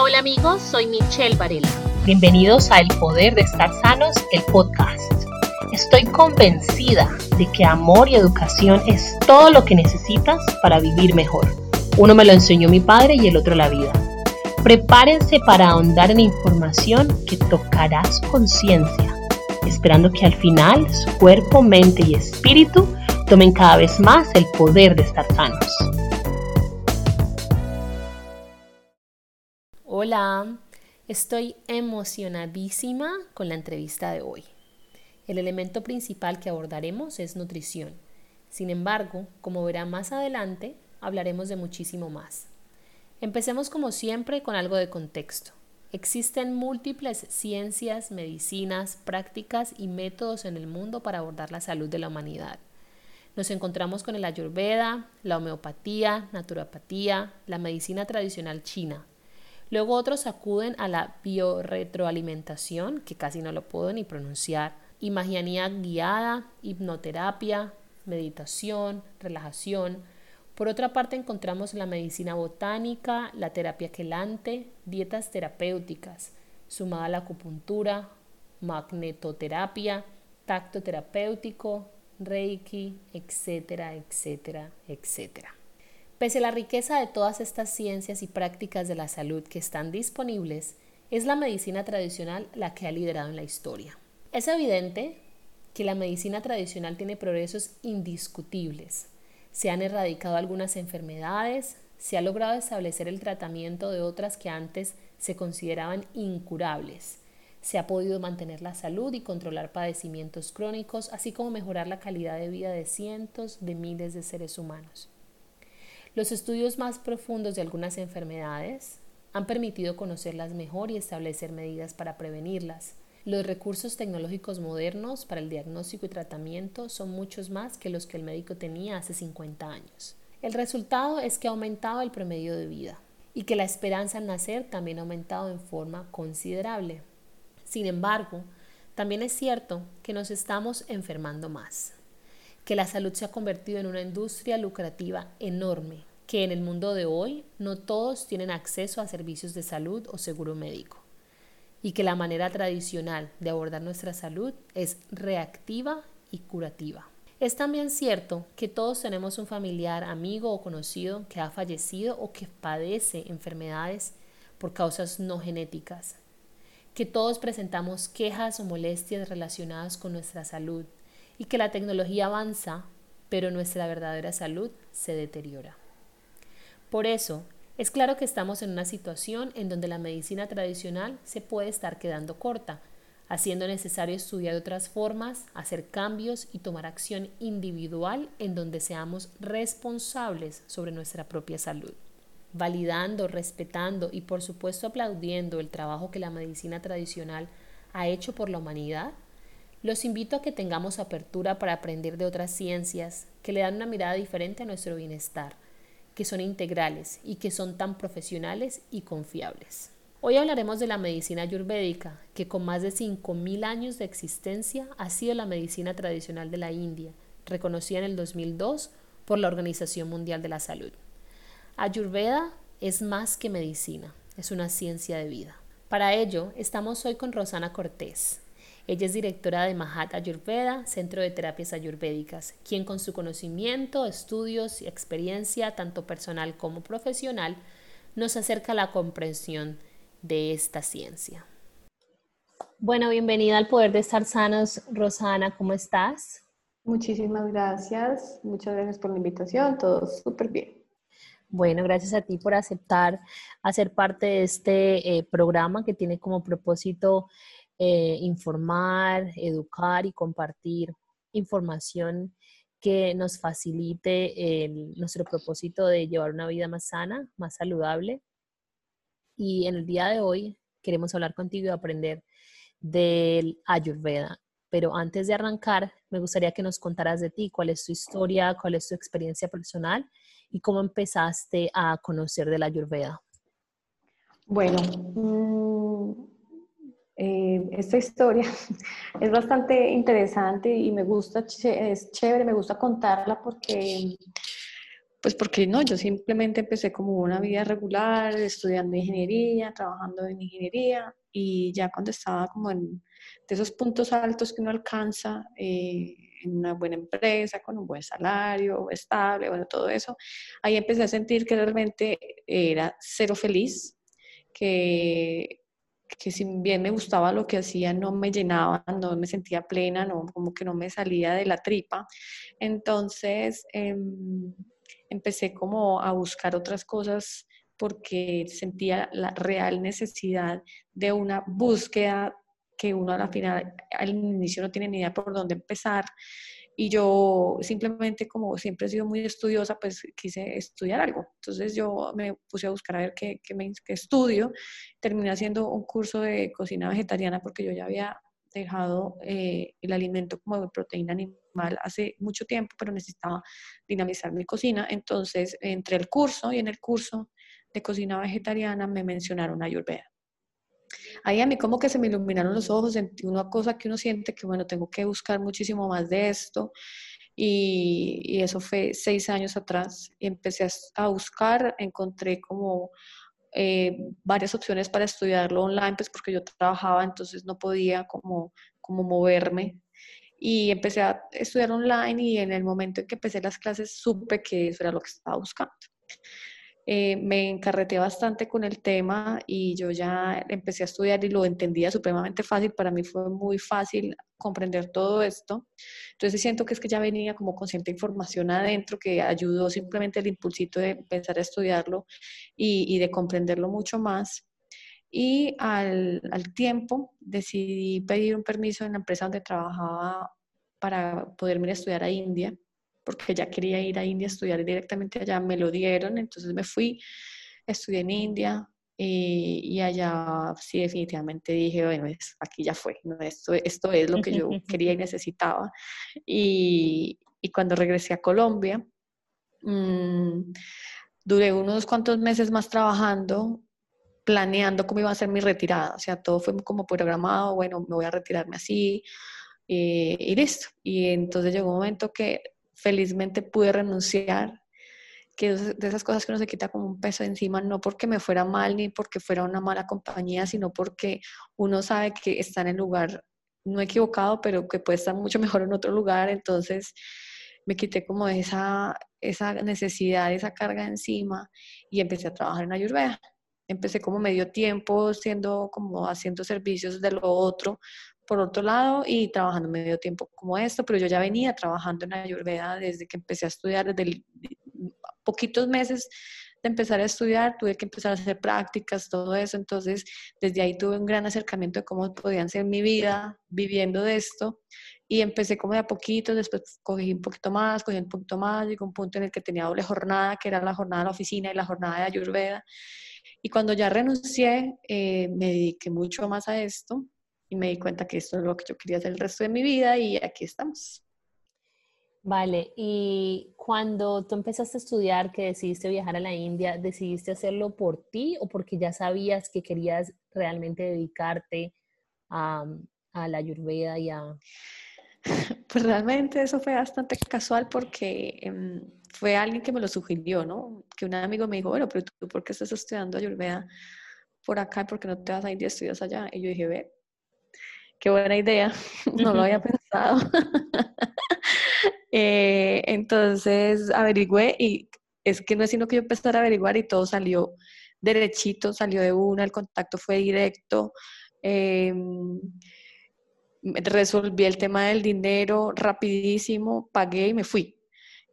Hola, amigos, soy Michelle Varela. Bienvenidos a El Poder de Estar Sanos, el podcast. Estoy convencida de que amor y educación es todo lo que necesitas para vivir mejor. Uno me lo enseñó mi padre y el otro la vida. Prepárense para ahondar en información que tocará su conciencia, esperando que al final su cuerpo, mente y espíritu tomen cada vez más el poder de estar sanos. Hola, estoy emocionadísima con la entrevista de hoy. El elemento principal que abordaremos es nutrición. Sin embargo, como verá más adelante, hablaremos de muchísimo más. Empecemos como siempre con algo de contexto. Existen múltiples ciencias, medicinas, prácticas y métodos en el mundo para abordar la salud de la humanidad. Nos encontramos con el ayurveda, la homeopatía, naturopatía, la medicina tradicional china, Luego otros acuden a la biorretroalimentación, que casi no lo puedo ni pronunciar, imagianía guiada, hipnoterapia, meditación, relajación. Por otra parte encontramos la medicina botánica, la terapia quelante, dietas terapéuticas, sumada a la acupuntura, magnetoterapia, tacto terapéutico, reiki, etcétera, etcétera, etcétera. Pese a la riqueza de todas estas ciencias y prácticas de la salud que están disponibles, es la medicina tradicional la que ha liderado en la historia. Es evidente que la medicina tradicional tiene progresos indiscutibles. Se han erradicado algunas enfermedades, se ha logrado establecer el tratamiento de otras que antes se consideraban incurables. Se ha podido mantener la salud y controlar padecimientos crónicos, así como mejorar la calidad de vida de cientos de miles de seres humanos. Los estudios más profundos de algunas enfermedades han permitido conocerlas mejor y establecer medidas para prevenirlas. Los recursos tecnológicos modernos para el diagnóstico y tratamiento son muchos más que los que el médico tenía hace 50 años. El resultado es que ha aumentado el promedio de vida y que la esperanza en nacer también ha aumentado en forma considerable. Sin embargo, también es cierto que nos estamos enfermando más que la salud se ha convertido en una industria lucrativa enorme, que en el mundo de hoy no todos tienen acceso a servicios de salud o seguro médico, y que la manera tradicional de abordar nuestra salud es reactiva y curativa. Es también cierto que todos tenemos un familiar, amigo o conocido que ha fallecido o que padece enfermedades por causas no genéticas, que todos presentamos quejas o molestias relacionadas con nuestra salud y que la tecnología avanza, pero nuestra verdadera salud se deteriora. Por eso, es claro que estamos en una situación en donde la medicina tradicional se puede estar quedando corta, haciendo necesario estudiar otras formas, hacer cambios y tomar acción individual en donde seamos responsables sobre nuestra propia salud. Validando, respetando y por supuesto aplaudiendo el trabajo que la medicina tradicional ha hecho por la humanidad, los invito a que tengamos apertura para aprender de otras ciencias que le dan una mirada diferente a nuestro bienestar, que son integrales y que son tan profesionales y confiables. Hoy hablaremos de la medicina ayurvédica, que con más de 5.000 años de existencia ha sido la medicina tradicional de la India, reconocida en el 2002 por la Organización Mundial de la Salud. Ayurveda es más que medicina, es una ciencia de vida. Para ello, estamos hoy con Rosana Cortés, ella es directora de Mahat Ayurveda, Centro de Terapias Ayurvédicas, quien con su conocimiento, estudios y experiencia, tanto personal como profesional, nos acerca a la comprensión de esta ciencia. Bueno, bienvenida al Poder de Estar Sanos, Rosana, ¿cómo estás? Muchísimas gracias, muchas gracias por la invitación, todo súper bien. Bueno, gracias a ti por aceptar hacer parte de este eh, programa que tiene como propósito eh, informar, educar y compartir información que nos facilite nuestro propósito de llevar una vida más sana, más saludable. Y en el día de hoy queremos hablar contigo y aprender del Ayurveda. Pero antes de arrancar, me gustaría que nos contaras de ti, cuál es tu historia, cuál es tu experiencia personal y cómo empezaste a conocer del Ayurveda. Bueno, mm, eh, esta historia es bastante interesante y me gusta, es chévere, me gusta contarla porque Pues porque no, yo simplemente empecé como una vida regular, estudiando ingeniería, trabajando en ingeniería y ya cuando estaba como en de esos puntos altos que uno alcanza eh, en una buena empresa, con un buen salario, estable, bueno, todo eso, ahí empecé a sentir que realmente era cero feliz, que que si bien me gustaba lo que hacía, no me llenaba, no me sentía plena, no, como que no me salía de la tripa. Entonces em, empecé como a buscar otras cosas porque sentía la real necesidad de una búsqueda que uno a la final, al inicio no tiene ni idea por dónde empezar y yo simplemente como siempre he sido muy estudiosa, pues quise estudiar algo. Entonces yo me puse a buscar a ver qué, qué, me, qué estudio. Terminé haciendo un curso de cocina vegetariana porque yo ya había dejado eh, el alimento como de proteína animal hace mucho tiempo, pero necesitaba dinamizar mi cocina. Entonces, entre el curso y en el curso de cocina vegetariana me mencionaron Ayurveda. Ahí a mí como que se me iluminaron los ojos, sentí una cosa que uno siente que, bueno, tengo que buscar muchísimo más de esto. Y, eso fue seis años atrás. Y empecé a, buscar, encontré como eh, varias opciones para estudiarlo online, pues porque yo trabajaba, entonces no podía como, como moverme. Y empecé a estudiar online y en el momento en que empecé las clases supe que eso era lo que estaba buscando. Eh, me encarreté bastante con el tema y yo ya empecé a estudiar y lo entendía supremamente fácil. Para mí fue muy fácil comprender todo esto. Entonces siento que es que ya venía como con cierta información adentro que ayudó simplemente el impulsito de empezar a estudiarlo y, de comprenderlo mucho más. Y al, al tiempo decidí pedir un permiso en la empresa donde trabajaba para poderme ir a estudiar a India porque ya quería ir a India a estudiar directamente allá, me lo dieron, entonces me fui, estudié en India y, allá sí definitivamente dije, bueno, aquí ya fue, esto, esto es lo que yo quería y necesitaba. Y, y cuando regresé a Colombia, mmm, duré unos cuantos meses más trabajando, planeando cómo iba a ser mi retirada, o sea, todo fue como programado, bueno, me voy a retirarme así. y listo. Y entonces llegó un momento que felizmente pude renunciar, que de esas cosas que uno se quita como un peso encima, no porque me fuera mal ni porque fuera una mala compañía, sino porque uno sabe que está en el lugar no equivocado, pero que puede estar mucho mejor en otro lugar, entonces me quité como esa, esa necesidad, esa carga encima y empecé a trabajar en Ayurveda. Empecé como medio tiempo siendo como haciendo servicios de lo otro, por otro lado y trabajando medio tiempo como esto, pero yo ya venía trabajando en Ayurveda desde que empecé a estudiar, desde poquitos meses de empezar a estudiar, tuve que empezar a hacer prácticas, todo eso, entonces desde ahí tuve un gran acercamiento de cómo podían ser mi vida viviendo de esto y empecé como de a poquito, después cogí un poquito más, cogí un poquito más, llegó un punto en el que tenía doble jornada, que era la jornada de la oficina y la jornada de Ayurveda. Y cuando ya renuncié, eh, me dediqué mucho más a esto y me di cuenta que esto es lo que yo quería hacer el resto de mi vida y aquí estamos. Vale, y cuando tú empezaste a estudiar, que decidiste viajar a la India, ¿decidiste hacerlo por ti o porque ya sabías que querías realmente dedicarte a, a la ayurveda y a... Pues realmente eso fue bastante casual porque em, fue alguien que me lo sugirió, ¿no? Que un amigo me dijo, bueno, pero tú, ¿por qué estás estudiando ayurveda por acá y por qué no te vas a India y estudias allá? Y yo dije, ve, qué buena idea, no lo había pensado. Eh, entonces averigüé y es que no es sino que yo empecé a averiguar y todo salió derechito, salió de una, el contacto fue directo. Em, resolví el tema del dinero rapidísimo, pagué y me fui.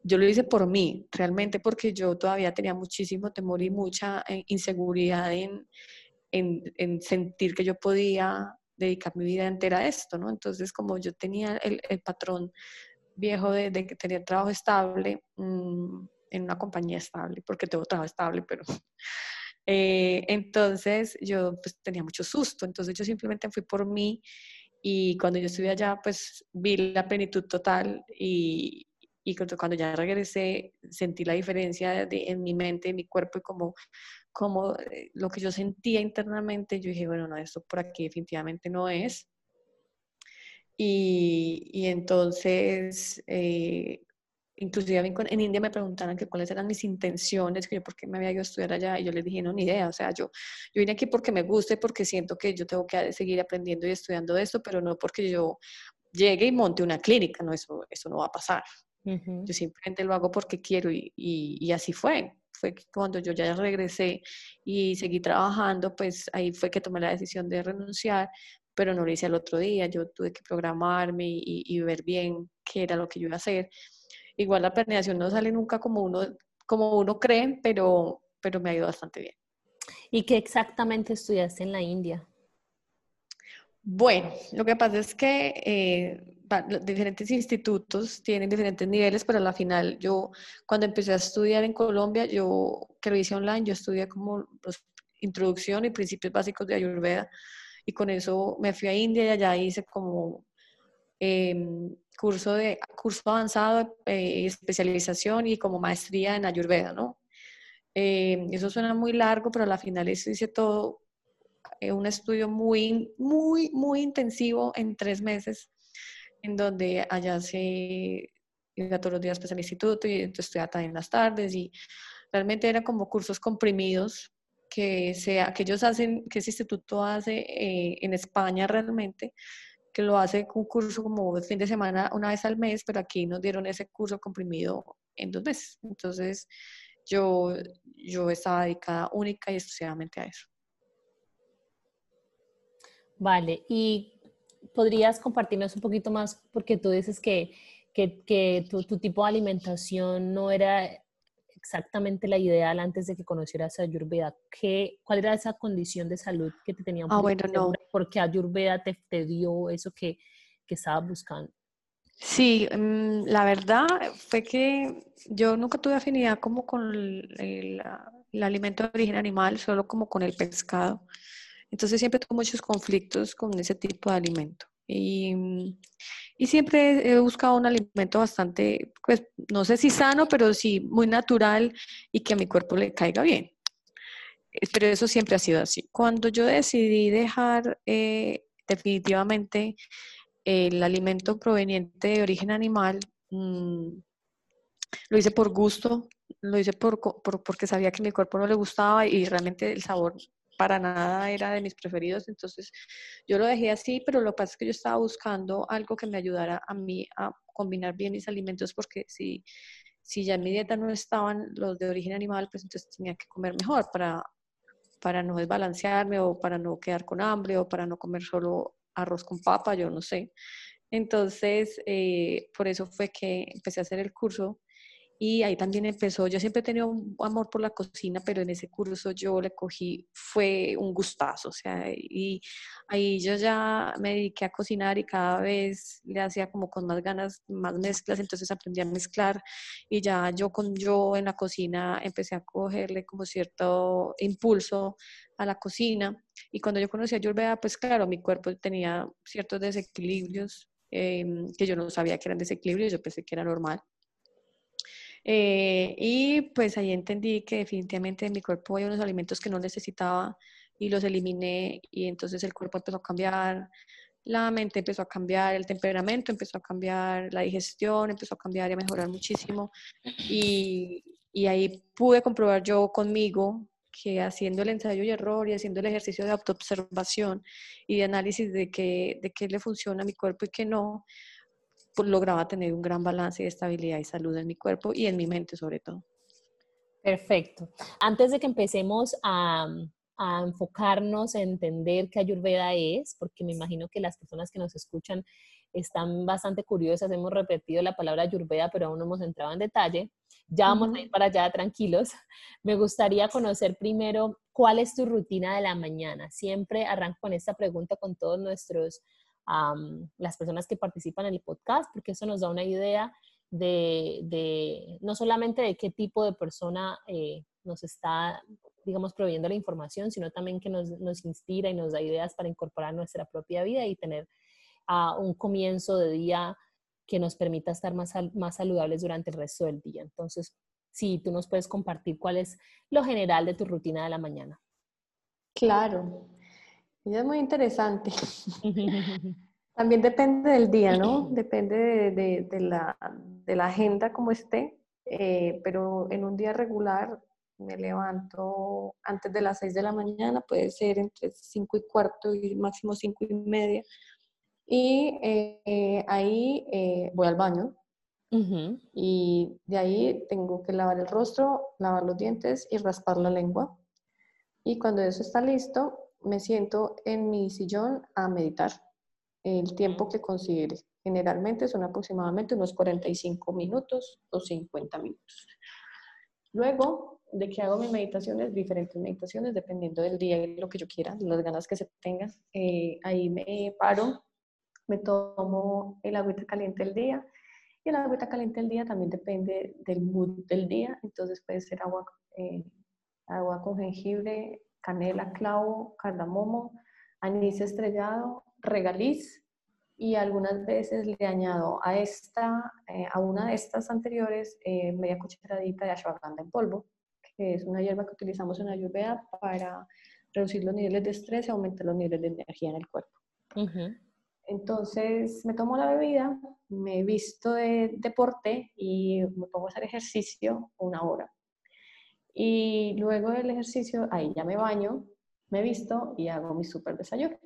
Yo lo hice por mí, realmente porque yo todavía tenía muchísimo temor y mucha eh, inseguridad en, en sentir que yo podía dedicar mi vida entera a esto, ¿no? Entonces, como yo tenía el, patrón viejo de, que tenía trabajo estable, mm, en una compañía estable, porque tengo trabajo estable, pero... Eh, entonces yo pues tenía mucho susto, entonces yo simplemente fui por mí y cuando yo estuve allá pues vi la plenitud total y, cuando ya regresé sentí la diferencia en mi mente, en mi cuerpo y como como eh, lo que yo sentía internamente, yo dije, bueno, no, esto por aquí definitivamente no es. Y, y entonces, eh, inclusive en India me preguntaron que cuáles eran mis intenciones, que yo por qué me había ido a estudiar allá y yo les dije, no, ni idea, o sea, yo, yo vine aquí porque me gusta y porque siento que yo tengo que seguir aprendiendo y estudiando esto, pero no porque yo llegue y monte una clínica, no, eso, eso no va a pasar. Yo simplemente lo hago porque quiero y, y, y así fue fue cuando yo ya regresé y seguí trabajando, pues ahí fue que tomé la decisión de renunciar, pero no lo hice al otro día, yo tuve que programarme y, y ver bien qué era lo que yo iba a hacer. Igual la planeación no sale nunca como uno, como uno cree, pero, pero me ha ido bastante bien. ¿Y qué exactamente estudiaste en la India? Bueno, lo que pasa es que eh, diferentes institutos tienen diferentes niveles, pero a la final yo cuando empecé a estudiar en Colombia, yo que lo hice online, yo estudié como introducción y principios básicos de Ayurveda y con eso me fui a India y allá hice como em, curso, de, curso avanzado, eh, especialización y como maestría en Ayurveda, ¿no? Em, eso suena muy largo, pero a la final eso hice todo eh, un estudio muy, muy, muy intensivo en tres meses, en donde allá se iba todos los días pues, al instituto y entonces estudiaba también las tardes y realmente eran como cursos comprimidos que, sea, que ellos hacen, que ese instituto hace eh, en España realmente, que lo hace un curso como fin de semana una vez al mes, pero aquí nos dieron ese curso comprimido en dos meses. Entonces yo, yo estaba dedicada única y exclusivamente a eso. Vale, y podrías compartirnos un poquito más, porque tú dices que, que, tu, tipo de alimentación no era exactamente la ideal antes de que conocieras a Ayurveda. ¿Qué, ¿Cuál era esa condición de salud que te tenía un ah, bueno, no. ¿Por qué Ayurveda te, te dio eso que, que estabas buscando? Sí, mm, la verdad fue que yo nunca tuve afinidad como con el, el alimento de origen animal, solo como con el pescado. Entonces siempre tuve muchos conflictos con ese tipo de alimento. Y, y, siempre he buscado un alimento bastante, pues no sé si sano, pero sí muy natural y que a mi cuerpo le caiga bien. Eh, pero eso siempre ha sido así. Cuando yo decidí dejar eh, definitivamente el alimento proveniente de origen animal, mm, lo hice por gusto, lo hice por, por, porque sabía que mi cuerpo no le gustaba y realmente el sabor para nada era de mis preferidos, entonces yo lo dejé así, pero lo que pasa es que yo estaba buscando algo que me ayudara a mí a combinar bien mis alimentos, porque si, si ya en mi dieta no estaban los de origen animal, pues entonces tenía que comer mejor para, para no desbalancearme o para no quedar con hambre o para no comer solo arroz con papa, yo no sé. Entonces, eh, por eso fue que empecé a hacer el curso y ahí también empezó, yo siempre he tenido un amor por la cocina, pero en ese curso yo le cogí, fue un gustazo, o sea, y ahí yo ya me dediqué a cocinar y cada vez le hacía como con más ganas, más mezclas, entonces aprendí a mezclar y ya yo con yo en la cocina empecé a cogerle como cierto impulso a la cocina y cuando yo conocí a Yurveda, pues claro, mi cuerpo tenía ciertos desequilibrios em, que yo no sabía que eran desequilibrios, yo pensé que era normal. Eh, y pues ahí entendí que definitivamente en mi cuerpo hay unos alimentos que no necesitaba y los eliminé y entonces el cuerpo empezó a cambiar, la mente empezó a cambiar, el temperamento empezó a cambiar, la digestión empezó a cambiar y a mejorar muchísimo. Y, y ahí pude comprobar yo conmigo que haciendo el ensayo y error y haciendo el ejercicio de autoobservación y de análisis de qué, de le funciona a mi cuerpo y qué no, pues, lograba tener un gran balance de estabilidad y salud en mi cuerpo y en mi mente sobre todo. Perfecto. Antes de que empecemos a, a enfocarnos en entender qué Ayurveda es, porque me imagino que las personas que nos escuchan están bastante curiosas, hemos repetido la palabra Ayurveda, pero aún no hemos entrado en detalle. Ya vamos a ir para allá tranquilos. Me gustaría conocer primero cuál es tu rutina de la mañana. Siempre arranco con esta pregunta con todos nuestros a las personas que participan en el podcast, porque eso nos da una idea de, no solamente de qué tipo de persona eh, nos está, digamos, proveyendo la información, sino también que nos, nos, inspira y nos da ideas para incorporar nuestra propia vida y tener uh, un comienzo de día que nos permita estar más, más saludables durante el resto del día. Entonces, si tú nos puedes compartir cuál es lo general de tu rutina de la mañana. Claro, es muy interesante. También depende del día, ¿no? Depende de, la, agenda como esté, eh, pero en un día regular me levanto antes de las 6 de la mañana, puede ser entre 5 y cuarto y máximo 5 y media. Y eh, ahí eh, voy al baño. Y de ahí tengo que lavar el rostro, lavar los dientes y raspar la lengua. Y cuando eso está listo, me siento en mi sillón a meditar el tiempo que considere. Generalmente son aproximadamente unos 45 minutos o 50 minutos. Luego de que hago mis meditaciones, diferentes meditaciones, dependiendo del día y lo que yo quiera, las ganas que se tengan, eh, ahí me paro, me tomo el agüita caliente del día. Y el agüita caliente del día también depende del mood del día, entonces puede ser agua, eh, agua con jengibre, canela, clavo, cardamomo, anís estrellado, regaliz y algunas veces le añado a esta, eh, a una de estas anteriores, media cucharadita de ashwagandha en polvo que es una hierba que utilizamos en Ayurveda para reducir los niveles de estrés y aumentar los niveles de energía en el cuerpo. Entonces me tomo la bebida, me visto de deporte y me pongo a hacer ejercicio una hora. Y luego del ejercicio, ahí ya me baño, me visto y hago mi super desayuno.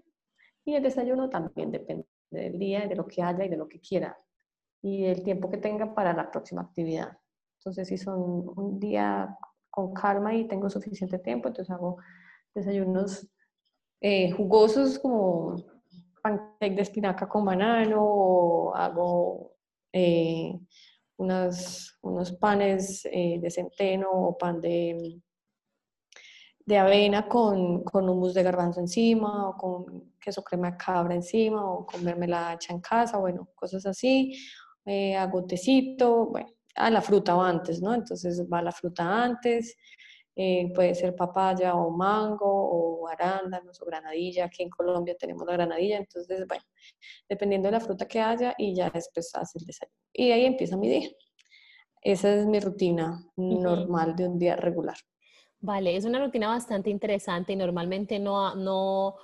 Y el desayuno también depende del día, de lo que haya y de lo que quiera. Y del tiempo que tenga para la próxima actividad. Entonces, si son un día con calma y tengo suficiente tiempo, entonces hago desayunos eh, jugosos como pancake de espinaca con banano, o hago eh, unos, unos panes eh, de centeno o pan de, de avena con, con hummus de garbanzo encima o con queso crema cabra encima o con mermelada hecha en casa, bueno, cosas así. hago tecito, bueno, a la fruta o antes, ¿no? Entonces va la fruta antes, eh, puede ser papaya o mango o arándanos o granadilla, aquí en Colombia tenemos la granadilla, entonces, bueno, dependiendo de la fruta que haya y ya después hace el desayuno. Y ahí empieza mi día. Esa es mi rutina normal de un día regular. Vale, es una rutina bastante interesante y normalmente no, no,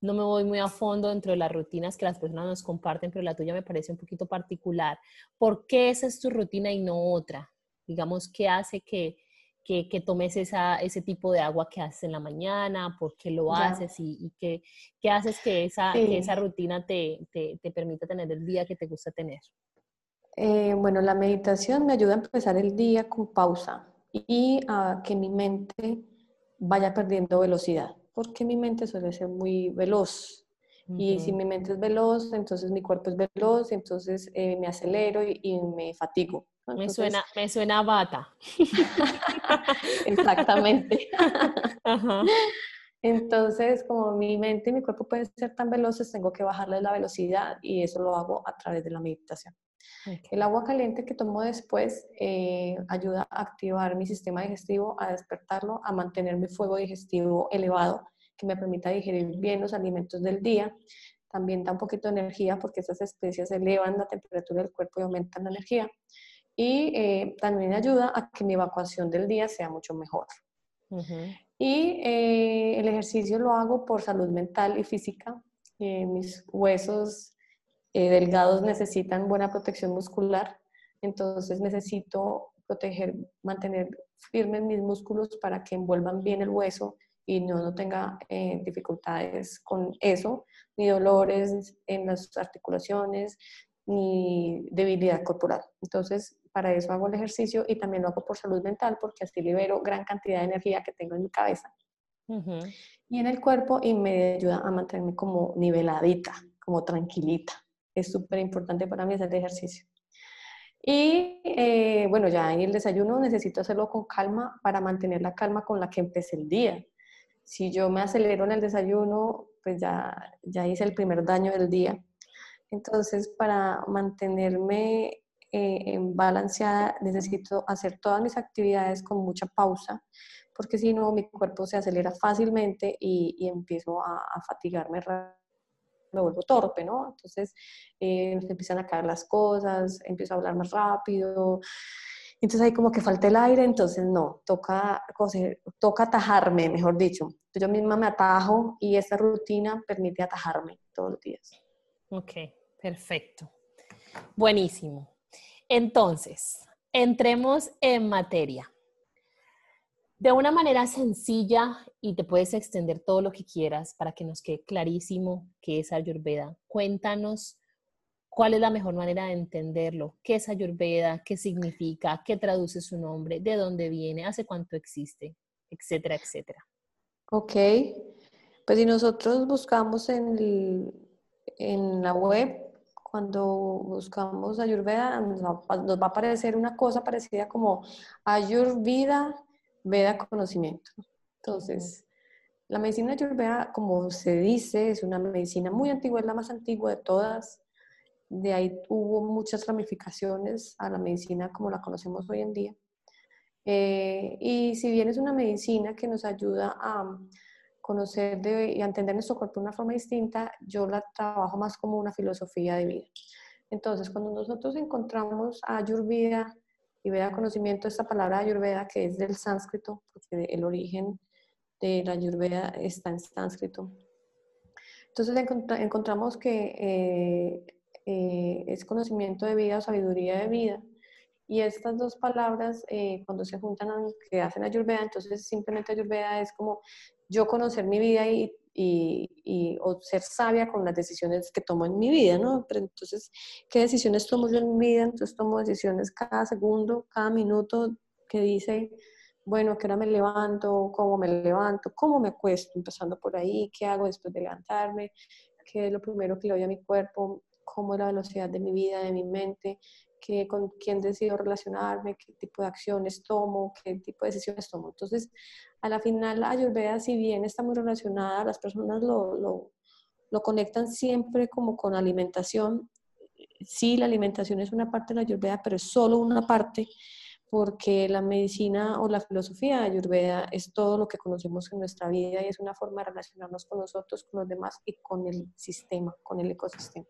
no me voy muy a fondo dentro de las rutinas que las personas nos comparten, pero la tuya me parece un poquito particular. ¿Por qué esa es tu rutina y no otra? Digamos, ¿qué hace que, que, tomes esa, ese tipo de agua que haces en la mañana? ¿Por qué lo haces? ¿Y, qué, qué, haces que esa, que esa rutina te, te, te, permita tener el día que te gusta tener? Eh, bueno, la meditación me ayuda a empezar el día con pausa y a que mi mente vaya perdiendo velocidad porque mi mente suele ser muy veloz. Y si mi mente es veloz, entonces mi cuerpo es veloz, entonces eh, me acelero y, me fatigo. Me, suena, me suena bata. Exactamente. Entonces, como mi mente y mi cuerpo pueden ser tan veloces, tengo que bajarle la velocidad y eso lo hago a través de la meditación. El agua caliente que tomo después eh, ayuda a activar mi sistema digestivo, a despertarlo, a mantener mi fuego digestivo elevado, que me permita digerir bien los alimentos del día. También da un poquito de energía porque esas especias elevan la temperatura del cuerpo y aumentan la energía. Y eh, también ayuda a que mi evacuación del día sea mucho mejor. Y eh, el ejercicio lo hago por salud mental y física. mis huesos eh, delgados necesitan buena protección muscular, entonces necesito proteger, mantener firmes mis músculos para que envuelvan bien el hueso y no, no tenga eh, dificultades con eso, ni dolores en las articulaciones, ni debilidad corporal. Entonces, para eso hago el ejercicio y también lo hago por salud mental, porque así libero gran cantidad de energía que tengo en mi cabeza y en el cuerpo y me ayuda a mantenerme como niveladita, como tranquilita es súper importante para mí hacer ejercicio. Y eh, bueno, ya en el desayuno necesito hacerlo con calma para mantener la calma con la que empecé el día. Si yo me acelero en el desayuno, pues ya, ya hice el primer daño del día. Entonces, para mantenerme eh, balanceada, necesito hacer todas mis actividades con mucha pausa, porque si no, mi cuerpo se acelera fácilmente y, empiezo a, fatigarme me vuelvo torpe, ¿no? Entonces eh, empiezan a caer las cosas, empiezo a hablar más rápido. Entonces ahí como que falta el aire, entonces no, toca, toca atajarme, mejor dicho. Yo misma me atajo y esta rutina permite atajarme todos los días. Ok, perfecto. Buenísimo. Entonces, entremos en materia. De una manera sencilla, y te puedes extender todo lo que quieras para que nos quede clarísimo qué es Ayurveda. Cuéntanos cuál es la mejor manera de entenderlo, qué es Ayurveda, qué significa, qué traduce su nombre, de dónde viene, hace cuánto existe, etcétera, etcétera. Ok, pues si nosotros buscamos en, en la web, cuando buscamos Ayurveda, nos va, nos va, a aparecer una cosa parecida como Ayurveda, Veda conocimiento. Entonces, la medicina Ayurveda, como se dice, es una medicina muy antigua, es la más antigua de todas. De ahí hubo muchas ramificaciones a la medicina como la conocemos hoy en día. Eh, y si bien es una medicina que nos ayuda a conocer y a entender nuestro cuerpo de una forma distinta, yo la trabajo más como una filosofía de vida. Entonces, cuando nosotros encontramos a Ayurveda y Veda conocimiento, esta palabra Ayurveda que es del sánscrito, porque el origen de la Ayurveda está en sánscrito. Entonces encontramos que eh, eh, es conocimiento de vida o sabiduría de vida. Y estas dos palabras, eh, cuando se juntan, que hacen Ayurveda, entonces simplemente Ayurveda es como yo conocer mi vida y, y, o ser sabia con las decisiones que tomo en mi vida, ¿no? Pero entonces, ¿qué decisiones tomo yo en mi vida? Entonces tomo decisiones cada segundo, cada minuto que dice, bueno, qué hora me levanto, cómo me levanto, cómo me acuesto, empezando por ahí, qué hago después de levantarme, qué es lo primero que le doy a mi cuerpo, cómo es la velocidad de mi vida, de mi mente, qué, con quién decido relacionarme, qué tipo de acciones tomo, qué tipo de decisiones tomo. Entonces, a la final, la Ayurveda, si bien está muy relacionada, las personas lo, lo, lo conectan siempre como con alimentación. Sí, la alimentación es una parte de la Ayurveda, pero es solo una parte porque la medicina o la filosofía de Ayurveda es todo lo que conocemos en nuestra vida y es una forma de relacionarnos con nosotros, con los demás y con el sistema, con el ecosistema.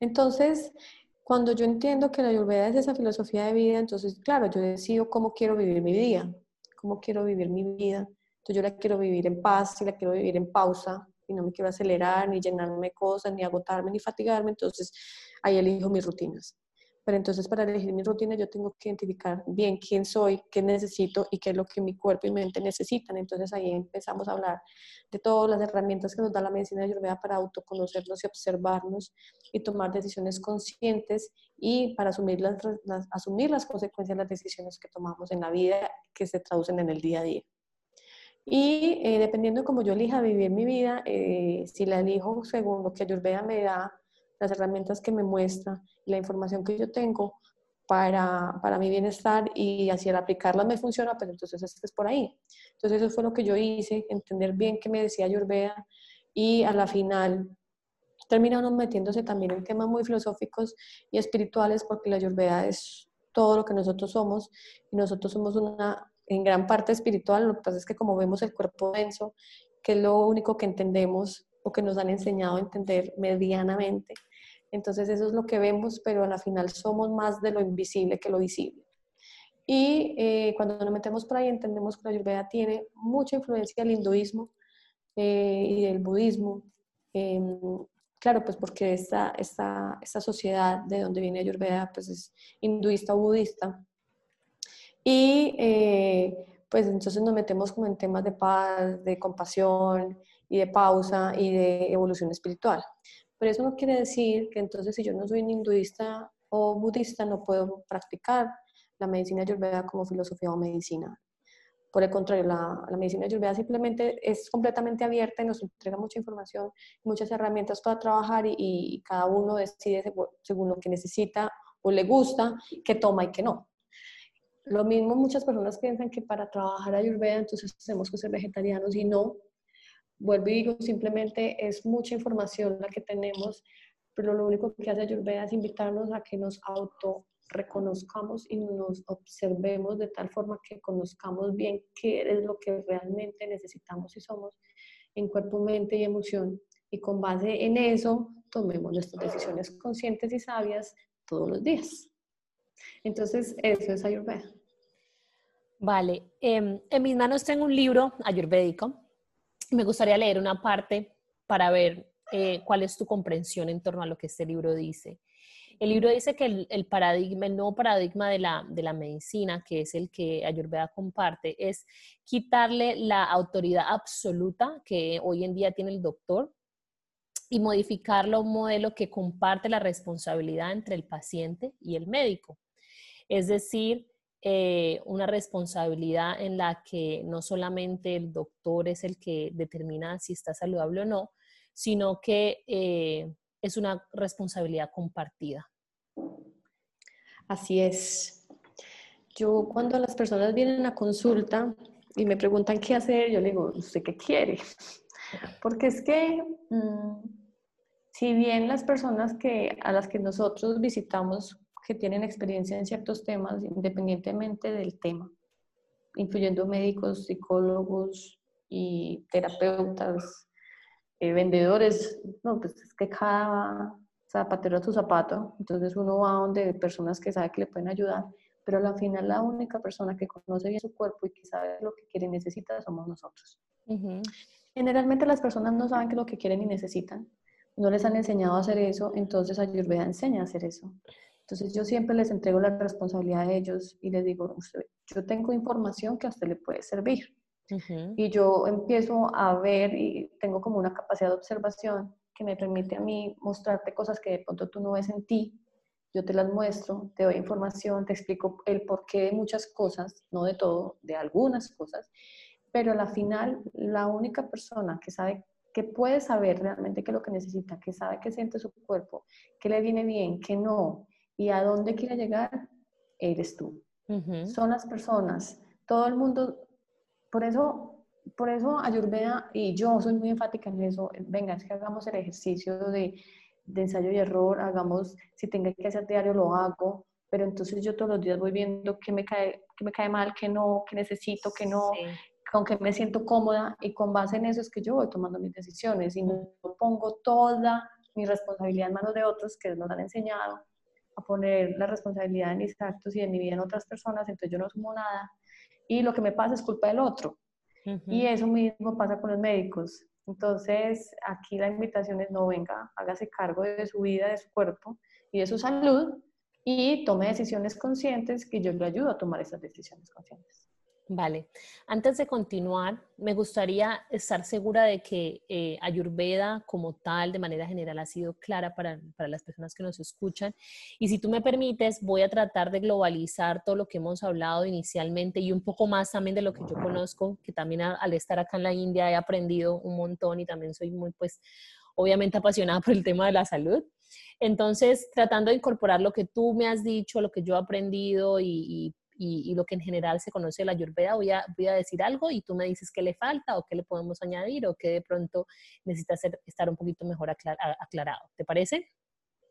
Entonces, cuando yo entiendo que la Ayurveda es esa filosofía de vida, entonces, claro, yo decido cómo quiero vivir mi vida, cómo quiero vivir mi vida. Entonces, yo la quiero vivir en paz y la quiero vivir en pausa y no me quiero acelerar, ni llenarme de cosas, ni agotarme, ni fatigarme. Entonces, ahí elijo mis rutinas. Pero entonces para elegir mi rutina yo tengo que identificar bien quién soy, qué necesito y qué es lo que mi cuerpo y mente necesitan. Entonces ahí empezamos a hablar de todas las herramientas que nos da la medicina ayurveda para autoconocernos y observarnos y tomar decisiones conscientes y para asumir las, asumir las consecuencias de las decisiones que tomamos en la vida que se traducen en el día a día. Y eh, dependiendo de cómo yo elija vivir mi vida, eh, si la elijo según lo que Ayurveda me da, las herramientas que me muestra, la información que yo tengo para, para mi bienestar y así al aplicarla me funciona, pues entonces es, es por ahí. Entonces eso fue lo que yo hice, entender bien qué me decía Ayurveda y a la final terminaron metiéndose también en temas muy filosóficos y espirituales porque la Ayurveda es todo lo que nosotros somos y nosotros somos una en gran parte espiritual, lo que pasa es que como vemos el cuerpo denso, que es lo único que entendemos o que nos han enseñado a entender medianamente, entonces eso es lo que vemos, pero a la final somos más de lo invisible que lo visible. Y eh, cuando nos metemos por ahí entendemos que la Ayurveda tiene mucha influencia del hinduismo eh, y del budismo. Em, claro, pues porque esta, esta, esta sociedad de donde viene Ayurveda pues es hinduista o budista. Y eh, pues entonces nos metemos como en temas de paz, de compasión y de pausa y de evolución espiritual. Pero eso no quiere decir que entonces si yo no soy hinduista o budista no puedo practicar la medicina ayurveda como filosofía o medicina. Por el contrario, la, la, medicina ayurveda simplemente es completamente abierta y nos entrega mucha información, muchas herramientas para trabajar y, y cada uno decide según lo que necesita o le gusta, qué toma y qué no. Lo mismo muchas personas piensan que para trabajar ayurveda entonces tenemos que ser vegetarianos y no, vuelvo y digo, simplemente es mucha información la que tenemos, pero lo único que hace Ayurveda es invitarnos a que nos auto reconozcamos y nos observemos de tal forma que conozcamos bien qué es lo que realmente necesitamos y somos en cuerpo, mente y emoción. Y con base en eso, tomemos nuestras decisiones conscientes y sabias todos los días. Entonces, eso es Ayurveda. Vale, em, en mis manos tengo un libro ayurvédico me gustaría leer una parte para ver eh, cuál es tu comprensión en torno a lo que este libro dice. El libro dice que el, paradigma, el nuevo paradigma de la, de la, medicina, que es el que Ayurveda comparte, es quitarle la autoridad absoluta que hoy en día tiene el doctor y modificarlo a un modelo que comparte la responsabilidad entre el paciente y el médico. Es decir, eh, una responsabilidad en la que no solamente el doctor es el que determina si está saludable o no, sino que eh, es una responsabilidad compartida. Así es. Yo cuando las personas vienen a consulta y me preguntan qué hacer, yo le digo, ¿usted qué quiere? Porque es que mm, si bien las personas que, a las que nosotros visitamos que tienen experiencia en ciertos temas, independientemente del tema, incluyendo médicos, psicólogos y terapeutas, eh, vendedores, no, pues es que cada zapatero a su zapato, entonces uno va donde personas que sabe que le pueden ayudar, pero al final la única persona que conoce bien su cuerpo y que sabe lo que quiere y necesita somos nosotros. Generalmente las personas no saben qué es lo que quieren y necesitan, no les han enseñado a hacer eso, entonces Ayurveda enseña a hacer eso. Entonces yo siempre les entrego la responsabilidad a ellos y les digo, yo tengo información que a usted le puede servir. Y yo empiezo a ver y tengo como una capacidad de observación que me permite a mí mostrarte cosas que de pronto tú no ves en ti. Yo te las muestro, te doy información, te explico el porqué de muchas cosas, no de todo, de algunas cosas, pero a la final la única persona que sabe que puede saber realmente qué es lo que necesita, que sabe qué siente su cuerpo, qué le viene bien, qué no, y a dónde quiere llegar, eres tú. Son las personas. Todo el mundo por eso, por eso Ayurveda, y yo soy muy enfática en eso, venga, es que hagamos el ejercicio de, de ensayo y error, hagamos, si tengo que hacer diario lo hago, pero entonces yo todos los días voy viendo qué me cae, qué me cae mal, qué no, qué necesito, qué no, con qué me siento cómoda, y con base en eso es que yo voy tomando mis decisiones y no pongo toda mi responsabilidad en manos de otros que nos han enseñado a poner la responsabilidad de mis actos y de mi vida en otras personas, entonces yo no sumo nada y lo que me pasa es culpa del otro. Y eso mismo pasa con los médicos. Entonces, aquí la invitación es no venga, hágase cargo de su vida, de su cuerpo y de su salud y tome decisiones conscientes que yo le ayudo a tomar esas decisiones conscientes. Vale. Antes de continuar, me gustaría estar segura de que eh, Ayurveda como tal, de manera general, ha sido clara para, para, las personas que nos escuchan. Y si tú me permites, voy a tratar de globalizar todo lo que hemos hablado inicialmente y un poco más también de lo que yo conozco, que también al estar acá en la India he aprendido un montón y también soy muy, pues, obviamente apasionada por el tema de la salud. Entonces, tratando de incorporar lo que tú me has dicho, lo que yo he aprendido y, y y, lo que en general se conoce de la Ayurveda, voy a, voy a decir algo y tú me dices qué le falta o qué le podemos añadir o qué de pronto necesita ser, estar un poquito mejor aclarado. ¿Te parece?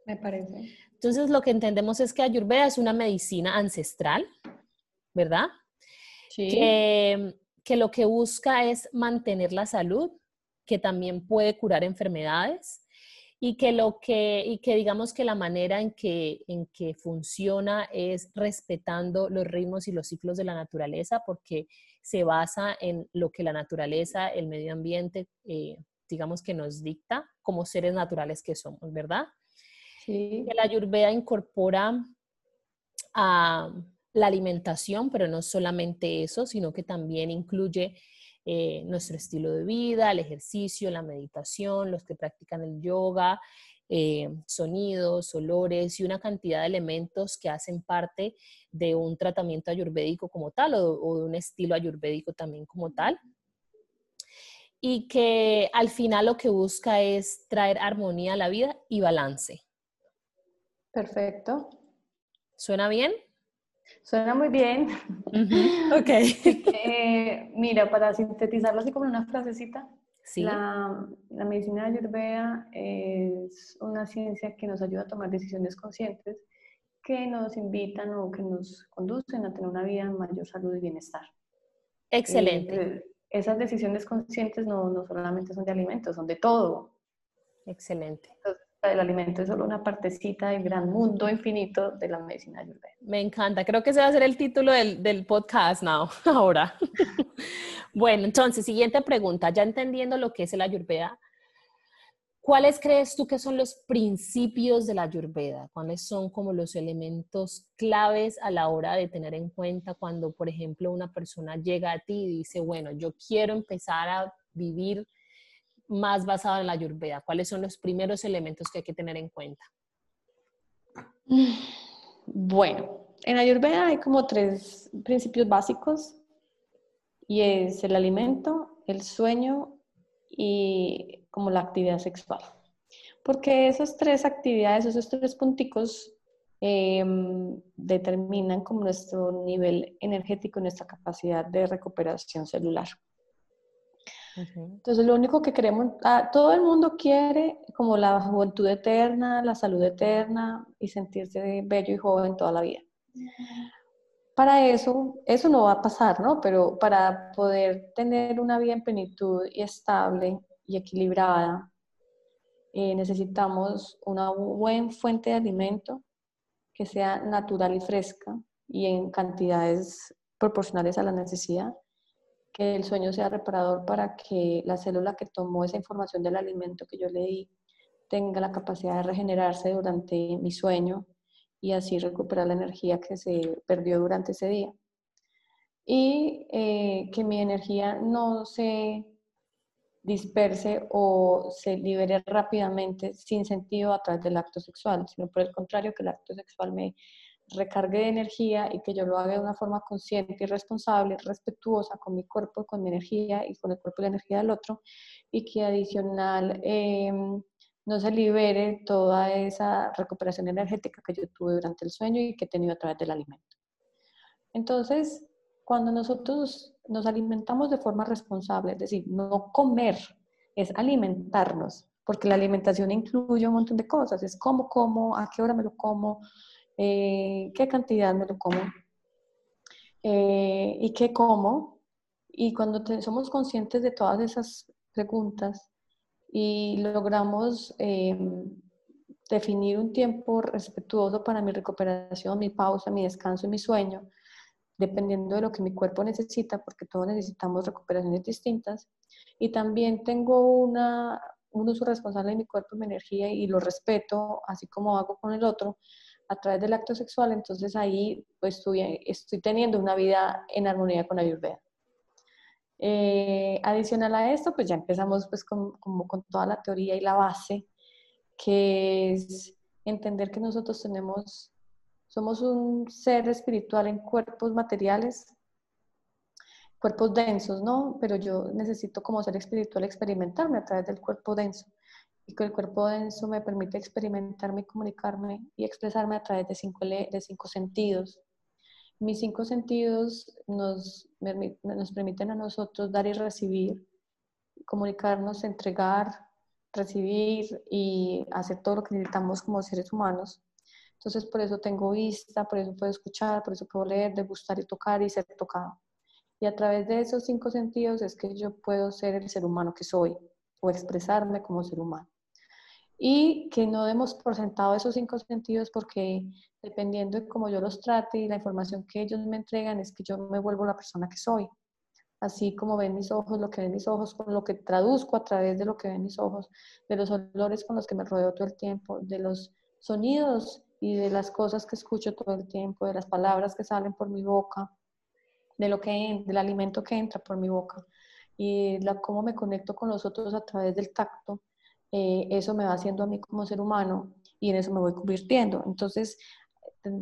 Me parece. Entonces, lo que entendemos es que Ayurveda es una medicina ancestral, ¿verdad? Sí. Que, que lo que busca es mantener la salud, que también puede curar enfermedades y que lo que, y que digamos que la manera en que, en que funciona es respetando los ritmos y los ciclos de la naturaleza, porque se basa en lo que la naturaleza, el medio ambiente, eh, digamos que nos dicta como seres naturales que somos, ¿verdad? Sí. Que la ayurveda incorpora a la alimentación, pero no solamente eso, sino que también incluye eh, nuestro estilo de vida, el ejercicio, la meditación, los que practican el yoga, eh, sonidos, olores y una cantidad de elementos que hacen parte de un tratamiento ayurvédico como tal o, de un estilo ayurvédico también como tal. Y que al final lo que busca es traer armonía a la vida y balance. Perfecto. ¿Suena bien? Suena muy bien. Ok. Eh, mira, para sintetizarlo así como una frasecita, la, la, medicina ayurveda es una ciencia que nos ayuda a tomar decisiones conscientes que nos invitan o que nos conducen a tener una vida en mayor salud y bienestar. Excelente. Eh, esas decisiones conscientes no, no solamente son de alimentos, son de todo. Excelente el alimento es solo una partecita del gran mundo infinito de la medicina ayurveda. Me encanta, creo que ese va a ser el título del, del podcast now, ahora. bueno, entonces, siguiente pregunta, ya entendiendo lo que es el ayurveda, ¿Cuáles crees tú que son los principios de la Ayurveda? ¿Cuáles son como los elementos claves a la hora de tener en cuenta cuando, por ejemplo, una persona llega a ti y dice, bueno, yo quiero empezar a vivir más basado en la Ayurveda? ¿Cuáles son los primeros elementos que hay que tener en cuenta? Bueno, en Ayurveda hay como tres principios básicos y es el alimento, el sueño y como la actividad sexual. Porque esas tres actividades, esos tres punticos em, determinan como nuestro nivel energético, nuestra capacidad de recuperación celular. Entonces, lo único que queremos, ah, todo el mundo quiere como la juventud eterna, la salud eterna y sentirse bello y joven toda la vida. Para eso, eso no va a pasar, ¿no? Pero para poder tener una vida en plenitud y estable y equilibrada, eh, necesitamos una buena fuente de alimento que sea natural y fresca y en cantidades proporcionales a la necesidad que el sueño sea reparador para que la célula que tomó esa información del alimento que yo le di tenga la capacidad de regenerarse durante mi sueño y así recuperar la energía que se perdió durante ese día. Y eh, que mi energía no se disperse o se libere rápidamente sin sentido a través del acto sexual, sino por el contrario, que el acto sexual me recargue de energía y que yo lo haga de una forma consciente y responsable, respetuosa con mi cuerpo, con mi energía y con el cuerpo y la energía del otro, y que adicional em, no se libere toda esa recuperación energética que yo tuve durante el sueño y que he tenido a través del alimento. Entonces, cuando nosotros nos alimentamos de forma responsable, es decir, no comer, es alimentarnos, porque la alimentación incluye un montón de cosas, es cómo como, a qué hora me lo como, eh, qué cantidad me lo como eh, y qué como. Y cuando somos conscientes de todas esas preguntas y logramos em, definir un tiempo respetuoso para mi recuperación, mi pausa, mi descanso y mi sueño, dependiendo de lo que mi cuerpo necesita, porque todos necesitamos recuperaciones distintas. Y también tengo una, un uso responsable de mi cuerpo y mi energía y lo respeto, así como hago con el otro, a través del acto sexual, entonces ahí pues estoy, estoy teniendo una vida en armonía con Ayurveda. Eh, adicional a esto, pues ya empezamos pues con, como con toda la teoría y la base, que es entender que nosotros tenemos, somos un ser espiritual en cuerpos materiales, cuerpos densos, ¿no? Pero yo necesito como ser espiritual experimentarme a través del cuerpo denso y que el cuerpo denso me permite experimentarme comunicarme y expresarme a través de cinco, de cinco sentidos. Mis cinco sentidos nos, nos permiten a nosotros dar y recibir, comunicarnos, entregar, recibir y hacer todo lo que necesitamos como seres humanos. Entonces, por eso tengo vista, por eso puedo escuchar, por eso puedo leer, degustar y tocar y ser tocado. Y a través de esos cinco sentidos es que yo puedo ser el ser humano que soy o expresarme como ser humano y que no demos por sentado esos cinco sentidos porque dependiendo de cómo yo los trate y la información que ellos me entregan es que yo me vuelvo la persona que soy. Así como ven mis ojos, lo que ven mis ojos, con lo que traduzco a través de lo que ven mis ojos, de los olores con los que me rodeo todo el tiempo, de los sonidos y de las cosas que escucho todo el tiempo, de las palabras que salen por mi boca, de lo que del alimento que entra por mi boca y la, cómo me conecto con los otros a través del tacto eh, eso me va haciendo a mí como ser humano y en eso me voy convirtiendo. Entonces,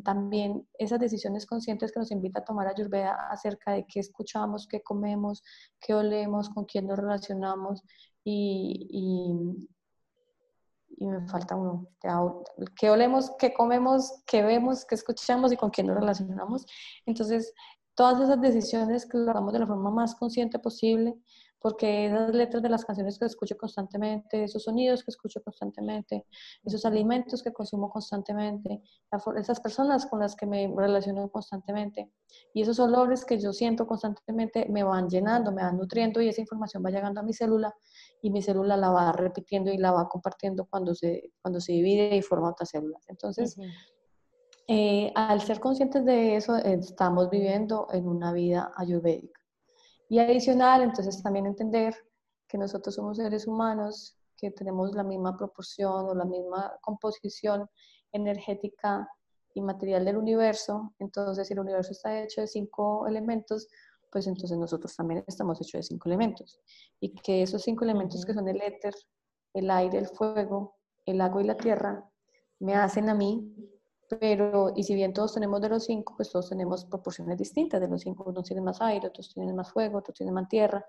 también esas decisiones conscientes que nos invita a tomar Ayurveda acerca de qué escuchamos, qué comemos, qué olemos, con quién nos relacionamos y, y, me falta uno, qué olemos, qué comemos, qué vemos, qué escuchamos y con quién nos relacionamos. Entonces, todas esas decisiones que lo hagamos de la forma más consciente posible, porque esas letras de las canciones que escucho constantemente, esos sonidos que escucho constantemente, esos alimentos que consumo constantemente, esas personas con las que me relaciono constantemente y esos olores que yo siento constantemente me van llenando, me van nutriendo y esa información va llegando a mi célula y mi célula la va repitiendo y la va compartiendo cuando se, cuando se divide y forma otras células. Entonces, eh, al ser conscientes de eso, estamos viviendo en una vida ayurvédica. Y adicional, entonces también entender que nosotros somos seres humanos, que tenemos la misma proporción o la misma composición energética y material del universo, entonces si el universo está hecho de cinco elementos, pues entonces nosotros también estamos hechos de cinco elementos. Y que esos cinco elementos que son el éter, el aire, el fuego, el agua y la tierra, me hacen a mí, pero, y si bien todos tenemos de los cinco, pues todos tenemos proporciones distintas. De los cinco, unos tienen más aire, otros tienen más fuego, otros tienen más tierra,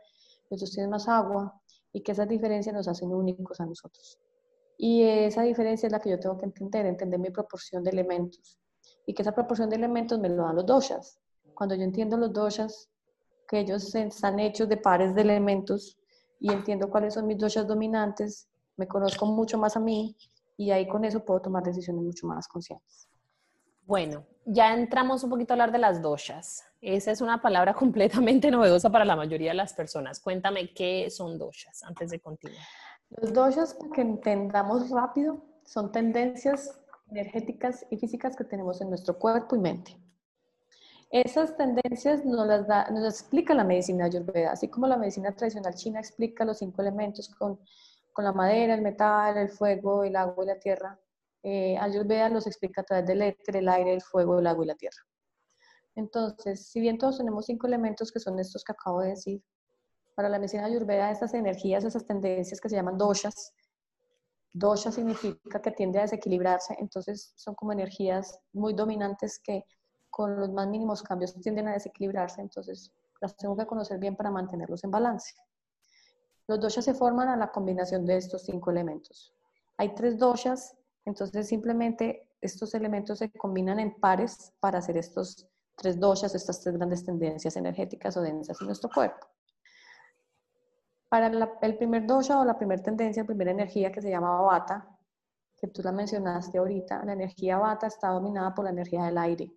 otros tienen más agua, y que esas diferencias nos hacen únicos a nosotros. Y esa diferencia es la que yo tengo que entender, entender mi proporción de elementos. Y que esa proporción de elementos me lo dan los doshas. Cuando yo entiendo los doshas, que ellos están hechos de pares de elementos y entiendo cuáles son mis doshas dominantes, me conozco mucho más a mí y ahí con eso puedo tomar decisiones mucho más conscientes. Bueno, ya entramos un poquito a hablar de las doshas. Esa es una palabra completamente novedosa para la mayoría de las personas. Cuéntame qué son doshas antes de continuar. Los doshas, para que entendamos rápido, son tendencias energéticas y físicas que tenemos en nuestro cuerpo y mente. Esas tendencias nos las, da, nos explica la medicina ayurveda, así como la medicina tradicional china explica los cinco elementos con, con la madera, el metal, el fuego, el agua y la tierra. Eh, ayurveda los explica a través del éter, el aire, el fuego, el agua y la tierra. Entonces, si bien todos tenemos cinco elementos que son estos que acabo de decir, para la medicina ayurveda estas energías, esas tendencias que se llaman doshas, dosha significa que tiende a desequilibrarse, entonces son como energías muy dominantes que con los más mínimos cambios tienden a desequilibrarse, entonces las tengo que conocer bien para mantenerlos en balance. Los doshas se forman a la combinación de estos cinco elementos. Hay tres doshas, entonces simplemente estos elementos se combinan en pares para hacer estos tres doshas, estas tres grandes tendencias energéticas o densas en nuestro cuerpo. Para el primer dosha o la primera tendencia, primera energía que se llama Vata, que tú la mencionaste ahorita, la energía Vata está dominada por la energía del aire.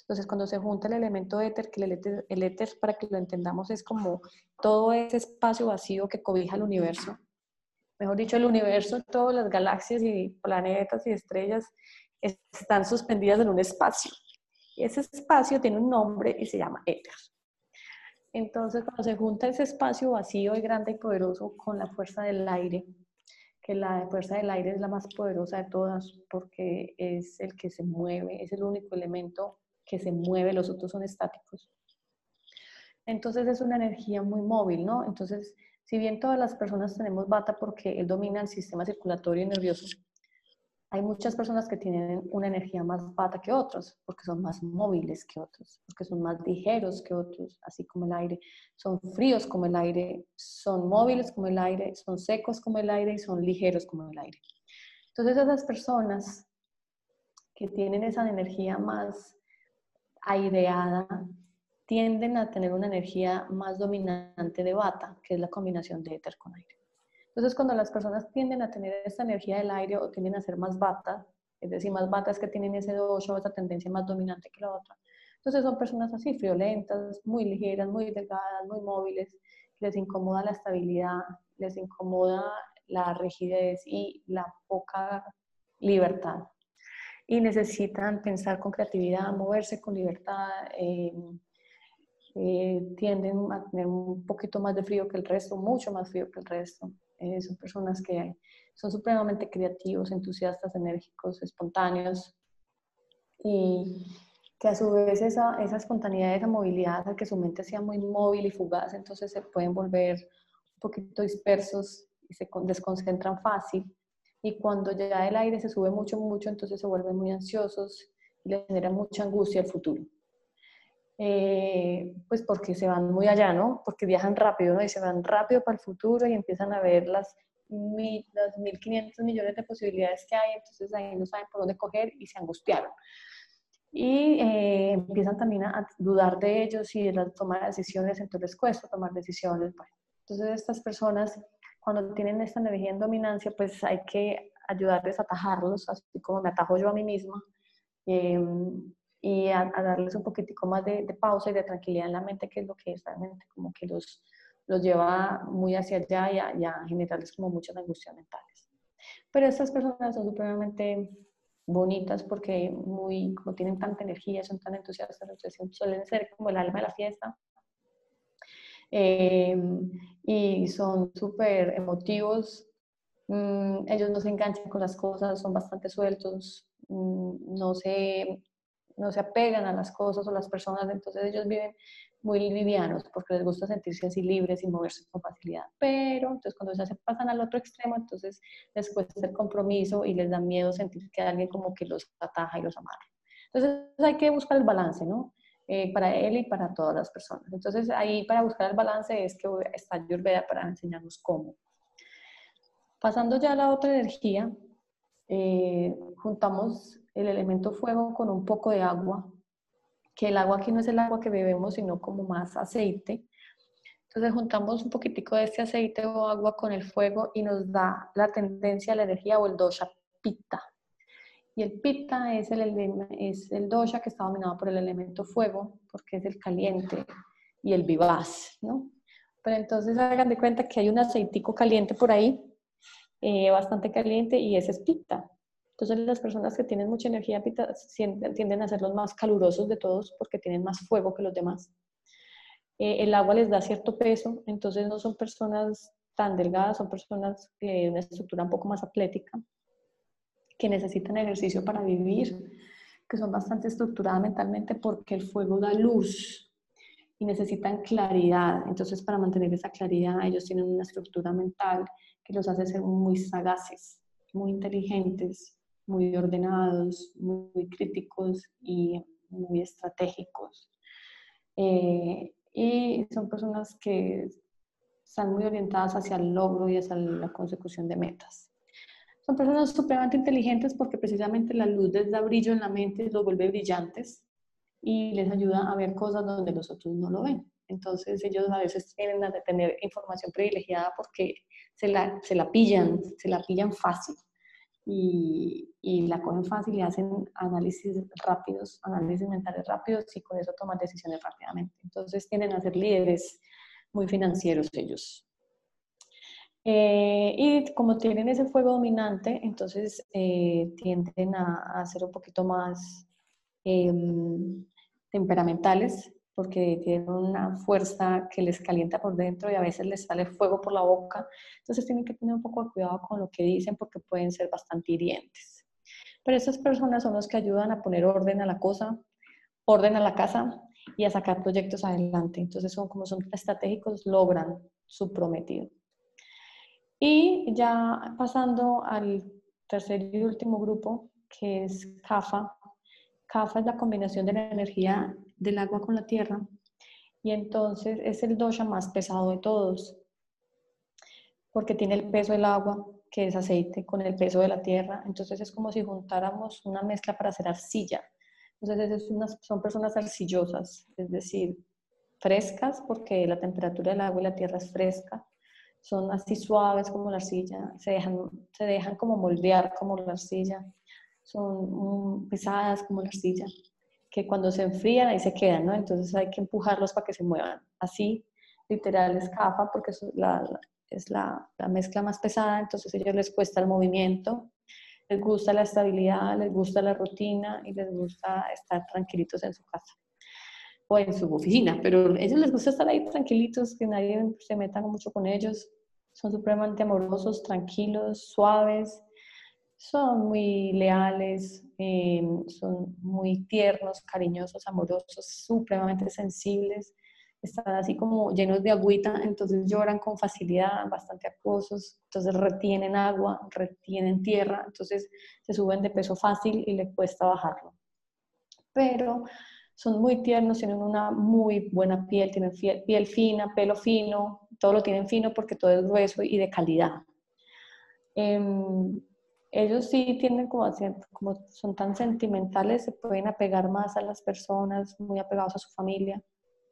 Entonces, cuando se junta el elemento éter, que éter, el éter, para que lo entendamos, es como todo ese espacio vacío que cobija el universo. Mejor dicho, el universo, todas las galaxias y planetas y estrellas están suspendidas en un espacio. Y ese espacio tiene un nombre y se llama éter. Entonces, cuando se junta ese espacio vacío y grande y poderoso con la fuerza del aire, que la fuerza del aire es la más poderosa de todas porque es el que se mueve, es el único elemento que se mueve, los otros son estáticos. Entonces es una energía muy móvil, ¿no? Entonces, si bien todas las personas tenemos bata porque él domina el sistema circulatorio y nervioso, hay muchas personas que tienen una energía más bata que otros, porque son más móviles que otros, porque son más ligeros que otros, así como el aire. Son fríos como el aire, son móviles como el aire, son secos como el aire y son ligeros como el aire. Entonces esas personas que tienen esa energía más aireada tienden a tener una energía más dominante de bata, que es la combinación de éter con aire. Entonces, cuando las personas tienden a tener esta energía del aire o tienden a ser más bata, es decir, más batas que tienen ese dosho o esa tendencia más dominante que la otra, entonces son personas así, friolentas, muy ligeras, muy delgadas, muy móviles, les incomoda la estabilidad, les incomoda la rigidez y la poca libertad. Y necesitan pensar con creatividad, moverse con libertad, eh, eh, tienden a tener un poquito más de frío que el resto, mucho más frío que el resto. Eh, son personas que son supremamente creativos, entusiastas, enérgicos, espontáneos y que a su vez esa, esa espontaneidad, esa movilidad hace que su mente sea muy móvil y fugaz, entonces se pueden volver un poquito dispersos y se desconcentran fácil. Y cuando ya el aire se sube mucho, mucho, entonces se vuelven muy ansiosos y les genera mucha angustia el futuro. Eh, pues porque se van muy allá, ¿no? Porque viajan rápido, ¿no? Y se van rápido para el futuro y empiezan a ver las, mil, las 1.500 millones de posibilidades que hay, entonces ahí no saben por dónde coger y se angustiaron. Y eh, empiezan también a dudar de ellos y de la toma de decisiones, entonces les cuesta tomar decisiones. Bueno, entonces estas personas, cuando tienen esta energía en dominancia, pues hay que ayudarles a atajarlos, así como me atajo yo a mí misma. Eh, y a, darles un poquitico más de, pausa y de tranquilidad en la mente, que es lo que es realmente como que los, los lleva muy hacia allá y a, generarles como muchas angustias mentales. Pero estas personas son supremamente bonitas porque muy, como tienen tanta energía, son tan entusiastas, entonces suelen ser como el alma de la fiesta. Eh, y son súper emotivos Mm, ellos no se enganchan con las cosas, son bastante sueltos, mm, no, se, no se apegan a las cosas o las personas, entonces ellos viven muy livianos porque les gusta sentirse así libres y moverse con facilidad. Pero entonces cuando se pasan al otro extremo, entonces les cuesta el compromiso y les da miedo sentir que alguien como que los ataja y los amarra. Entonces hay que buscar el balance, ¿no? Eh, para él y para todas las personas. Entonces ahí para buscar el balance es que está Ayurveda para enseñarnos cómo. Pasando ya a la otra energía, eh, juntamos el elemento fuego con un poco de agua, que el agua aquí no es el agua que bebemos, sino como más aceite. Entonces juntamos un poquitico de este aceite o agua con el fuego y nos da la tendencia, la energía o el dosha pitta. Y el pitta es el, es el dosha que está dominado por el elemento fuego, porque es el caliente y el vivaz, ¿no? Pero entonces hagan de cuenta que hay un aceitico caliente por ahí eh, bastante caliente y ese es pita. Entonces las personas que tienen mucha energía tienden a ser los más calurosos de todos porque tienen más fuego que los demás. Eh, el agua les da cierto peso, entonces no son personas tan delgadas, son personas de una estructura un poco más atlética, que necesitan ejercicio para vivir, que son bastante estructuradas mentalmente porque el fuego da luz y necesitan claridad. Entonces, para mantener esa claridad, ellos tienen una estructura mental que los hace ser muy sagaces, muy inteligentes, muy ordenados, muy críticos y muy estratégicos. Eh, y son personas que están muy orientadas hacia el logro y hacia la consecución de metas. Son personas supremamente inteligentes porque precisamente la luz les da brillo en la mente, los vuelve brillantes y les ayuda a ver cosas donde los otros no lo ven. Entonces ellos a veces tienen a tener información privilegiada porque se la, se la pillan, se la pillan fácil y, la cogen fácil y hacen análisis rápidos, análisis mentales rápidos y con eso toman decisiones rápidamente. Entonces tienden a ser líderes muy financieros ellos. Eh, y como tienen ese fuego dominante, entonces eh, tienden a, a, ser un poquito más em, temperamentales, porque tienen una fuerza que les calienta por dentro y a veces les sale fuego por la boca. Entonces tienen que tener un poco de cuidado con lo que dicen porque pueden ser bastante hirientes. Pero esas personas son los que ayudan a poner orden a la cosa, orden a la casa y a sacar proyectos adelante. Entonces son como son estratégicos, logran su prometido. Y ya pasando al tercer y último grupo, que es CAFA. CAFA es la combinación de la energía del agua con la tierra. Y entonces es el dosha más pesado de todos porque tiene el peso del agua que es aceite con el peso de la tierra. Entonces es como si juntáramos una mezcla para hacer arcilla. Entonces son personas arcillosas es decir frescas porque la temperatura del agua y la tierra es fresca. Son así suaves como la arcilla se dejan, se dejan como moldear como la arcilla. Son pesadas como la arcilla que cuando se enfrían ahí se quedan, ¿no? Entonces hay que empujarlos para que se muevan. Así, literal, escapa porque es, la, es la, la, mezcla más pesada, entonces a ellos les cuesta el movimiento, les gusta la estabilidad, les gusta la rutina y les gusta estar tranquilitos en su casa o en su oficina, pero a ellos les gusta estar ahí tranquilitos, que nadie se meta mucho con ellos, son supremamente amorosos, tranquilos, suaves, son muy leales, em, son muy tiernos, cariñosos, amorosos, supremamente sensibles, están así como llenos de agüita, entonces lloran con facilidad, bastante acuosos, entonces retienen agua, retienen tierra, entonces se suben de peso fácil y le cuesta bajarlo. Pero son muy tiernos, tienen una muy buena piel, tienen piel fina, pelo fino, todo lo tienen fino porque todo es grueso y de calidad. Em, ellos sí tienden como, como son tan sentimentales, se pueden apegar más a las personas, muy apegados a su familia,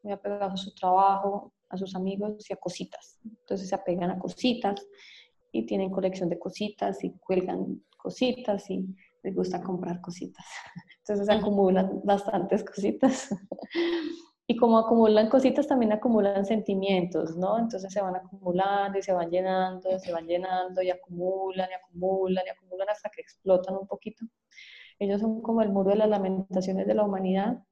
muy apegados a su trabajo, a sus amigos y a cositas. Entonces se apegan a cositas y tienen colección de cositas y cuelgan cositas y les gusta comprar cositas. Entonces acumulan bastantes cositas. Y como acumulan cositas, también acumulan sentimientos, ¿no? Entonces se van acumulando y se van llenando, se van llenando y acumulan y acumulan y acumulan hasta que explotan un poquito. Ellos son como el muro de las lamentaciones de la humanidad.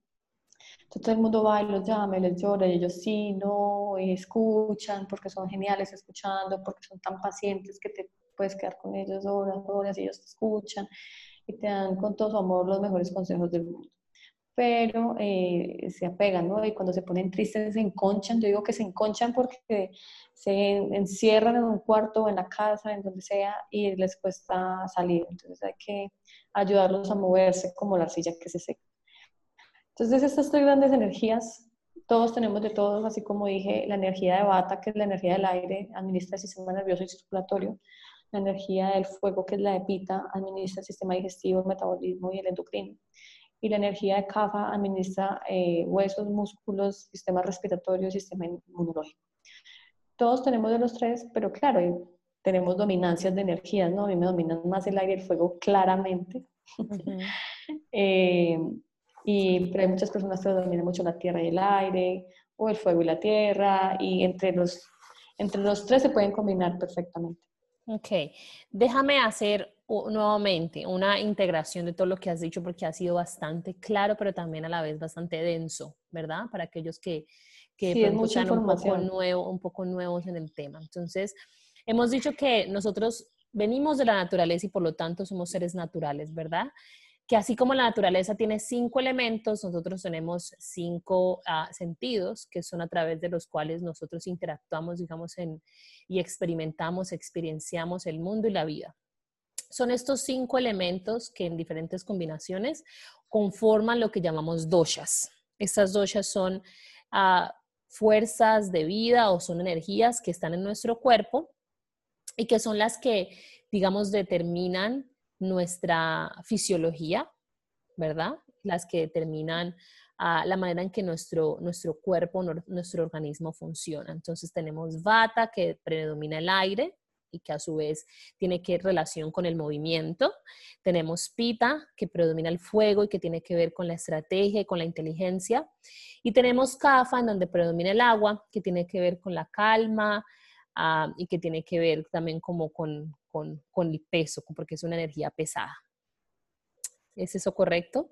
Entonces todo el mundo va y los llama y les llora y ellos sí, no, y escuchan porque son geniales escuchando, porque son tan pacientes que te puedes quedar con ellos horas, horas, y ellos te escuchan y te dan con todo su amor los mejores consejos del mundo. Pero eh, se apegan, ¿no? Y cuando se ponen tristes se enconchan. Yo digo que se enconchan porque se encierran en un cuarto, en la casa, en donde sea, y les cuesta salir. Entonces hay que ayudarlos a moverse como la arcilla que se seca. Entonces estas tres grandes energías todos tenemos de todos, así como dije, la energía de bata, que es la energía del aire, administra el sistema nervioso y circulatorio, la energía del fuego, que es la de pita, administra el sistema digestivo, el metabolismo y el endocrino, y la energía de kafa administra eh, huesos, músculos, sistema respiratorio, sistema inmunológico. Todos tenemos de los tres, pero claro, tenemos dominancias de energías, ¿no? A mí me dominan más el aire y el fuego claramente. eh, y, pero hay muchas personas que dominan mucho la tierra y el aire, o el fuego y la tierra, y entre los, entre los tres se pueden combinar perfectamente. Ok, déjame hacer nuevamente una integración de todo lo que has dicho porque ha sido bastante claro, pero también a la vez bastante denso, ¿verdad? Para aquellos que, que sí, un poco, nuevo, un poco nuevos en el tema. Entonces, hemos dicho que nosotros venimos de la naturaleza y por lo tanto somos seres naturales, ¿verdad? Que así como la naturaleza tiene cinco elementos, nosotros tenemos cinco ah, sentidos, que son a través de los cuales nosotros interactuamos, digamos, en, y experimentamos, experienciamos el mundo y la vida. Son estos cinco elementos que en diferentes combinaciones conforman lo que llamamos doshas. Estas doshas son ah, fuerzas de vida o son energías que están en nuestro cuerpo y que son las que, digamos, determinan nuestra fisiología, ¿verdad? Las que determinan ah, la manera en que nuestro, nuestro cuerpo, nuestro organismo funciona. Entonces tenemos vata que predomina el aire y que a su vez tiene que relación con el movimiento. Tenemos pita que predomina el fuego y que tiene que ver con la estrategia y con la inteligencia. Y tenemos kafa en donde predomina el agua que tiene que ver con la calma, Ah, y que tiene que ver también como con, con, con, el peso, porque es una energía pesada. ¿Es eso correcto?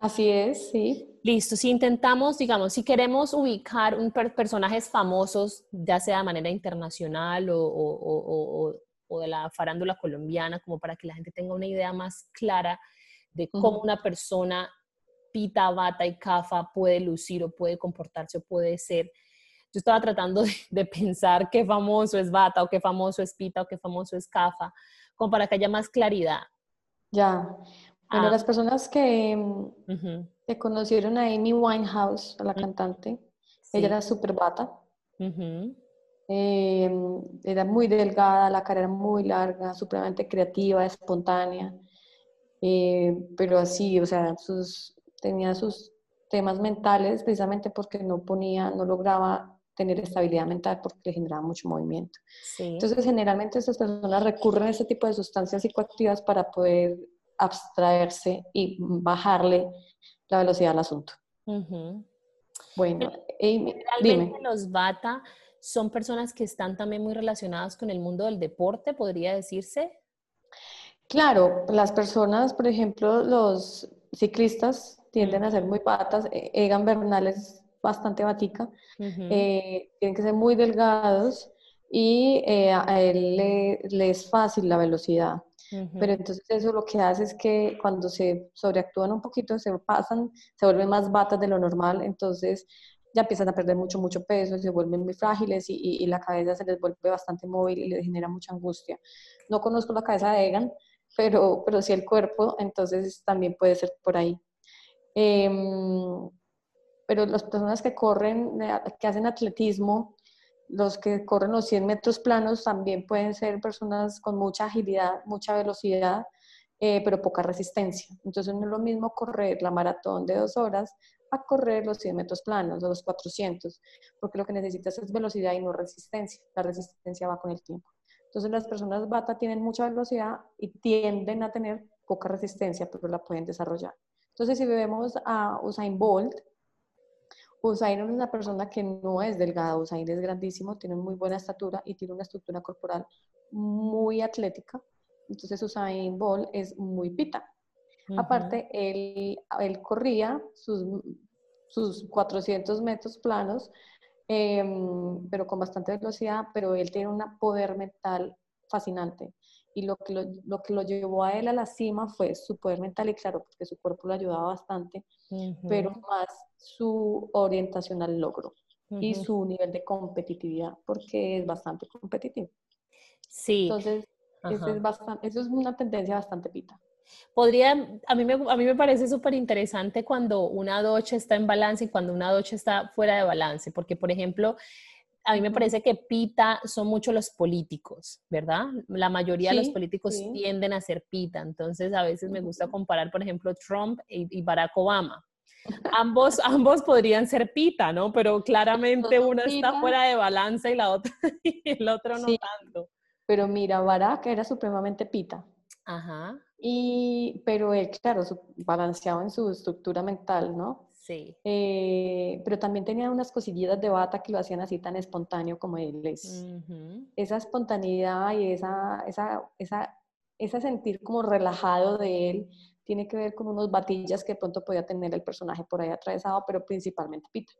Así es, sí. Listo, si intentamos, digamos, si queremos ubicar un personajes famosos, ya sea de manera internacional o, o, o, o, de la farándula colombiana, como para que la gente tenga una idea más clara de cómo una persona pita, bata y cafa puede lucir o puede comportarse o puede ser yo estaba tratando de, pensar qué famoso es Bata o qué famoso es Pita o qué famoso es Cafa, como para que haya más claridad. Ya. Bueno, ah. las personas que, que, conocieron a Amy Winehouse, a la cantante, ella era súper bata. Eh, era muy delgada, la cara era muy larga, supremamente creativa, espontánea. Eh, pero así, o sea, sus, tenía sus temas mentales precisamente porque no ponía, no lograba tener estabilidad mental porque le generaba mucho movimiento. Entonces, generalmente estas personas recurren a este tipo de sustancias psicoactivas para poder abstraerse y bajarle la velocidad al asunto. Bueno, dime. los bata son personas que están también muy relacionadas con el mundo del deporte, podría decirse. Claro, las personas, por ejemplo, los ciclistas tienden a ser muy patas. E-, Egan Bernal es bastante batica, eh, tienen que ser muy delgados y eh, a él le, es fácil la velocidad. Pero entonces eso lo que hace es que cuando se sobreactúan un poquito, se pasan, se vuelven más batas de lo normal, entonces ya empiezan a perder mucho, mucho peso, se vuelven muy frágiles y, y, la cabeza se les vuelve bastante móvil y les genera mucha angustia. No conozco la cabeza de Egan, pero, pero sí el cuerpo, entonces también puede ser por ahí. Eh, pero las personas que corren, eh, que hacen atletismo, los que corren los 100 metros planos también pueden ser personas con mucha agilidad, mucha velocidad, eh, pero poca resistencia. Entonces no es lo mismo correr la maratón de dos horas a correr los 100 metros planos, de los 400, porque lo que necesitas es velocidad y no resistencia. La resistencia va con el tiempo. Entonces las personas bata tienen mucha velocidad y tienden a tener poca resistencia, pero la pueden desarrollar. Entonces si vemos a Usain Bolt, Usain es una persona que no es delgada, Usain es grandísimo, tiene muy buena estatura y tiene una estructura corporal muy atlética. Entonces Usain Bolt es muy pita. Aparte, él, él, corría sus, sus 400 metros planos, em, pero con bastante velocidad, pero él tiene un poder mental fascinante. Y lo que lo, que lo llevó a él a la cima fue su poder mental y claro, porque su cuerpo lo ayudaba bastante, pero más su orientación al logro y su nivel de competitividad, porque es bastante competitivo. Sí. Entonces, eso es, bastante, eso es una tendencia bastante pita. Podría, a mí me, a mí me parece súper interesante cuando una docha está en balance y cuando una docha está fuera de balance, porque por ejemplo, a mí me parece que pita son mucho los políticos, ¿verdad? La mayoría de los políticos tienden a ser pita, entonces a veces me gusta comparar, por ejemplo, Trump y, Barack Obama. Ambos, ambos podrían ser pita, ¿no? Pero claramente uno está fuera de balance y la otra y el otro no tanto. Pero mira, Barack era supremamente pita. Ajá. Y, pero él, claro, balanceado en su estructura mental, ¿no? Sí. Eh, pero también tenía unas cosillitas de bata que lo hacían así tan espontáneo como él es. Esa espontaneidad y esa, esa, esa, ese sentir como relajado de él tiene que ver con unos batillas que de pronto podía tener el personaje por ahí atravesado, pero principalmente pita.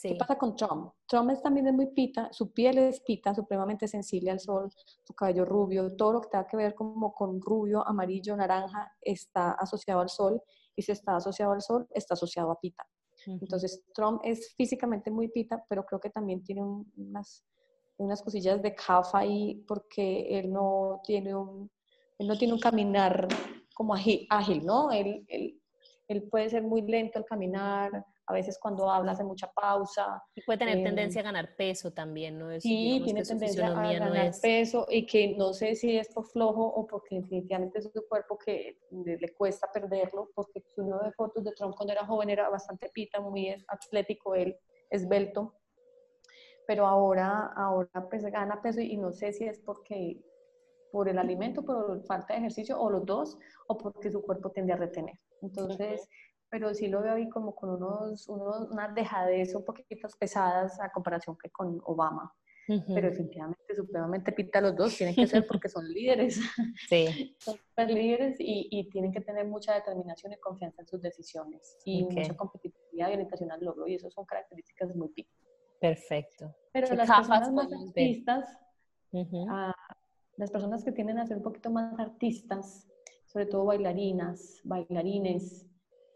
¿Qué pasa con Trump? Trump es, también es muy pita, su piel es pita, supremamente sensible al sol, su cabello rubio, todo lo que tenga que ver como con rubio, amarillo, naranja está asociado al sol y si está asociado al sol, está asociado a pita. Entonces, Trump es físicamente muy pita, pero creo que también tiene unas, unas cosillas de cafa ahí porque él no tiene un, él no tiene un caminar como ágil, ¿no? Él, él, él, puede ser muy lento al caminar, a veces cuando habla hace mucha pausa. Y puede tener em, tendencia a ganar peso también, ¿no? Es, sí, tiene tendencia a ganar peso y que no sé si es por flojo o porque definitivamente es su cuerpo que le, cuesta perderlo, porque si uno ve fotos de Trump cuando era joven era bastante pita, muy atlético, él esbelto, pero ahora, ahora pues gana peso y no sé si es porque por el alimento, por falta de ejercicio, o los dos, o porque su cuerpo tiende a retener. Entonces, pero sí lo veo ahí como con unos, unos, unas dejadez un poquito pesadas a comparación que con Obama. Pero definitivamente, supremamente pita los dos, tienen que ser porque son líderes. Sí. son super líderes y, y, tienen que tener mucha determinación y confianza en sus decisiones y mucha competitividad y orientación al logro. Y eso son características muy pita. Perfecto. Pero las personas más artistas, las personas que tienden a ser un poquito más artistas, sobre todo bailarinas, bailarines,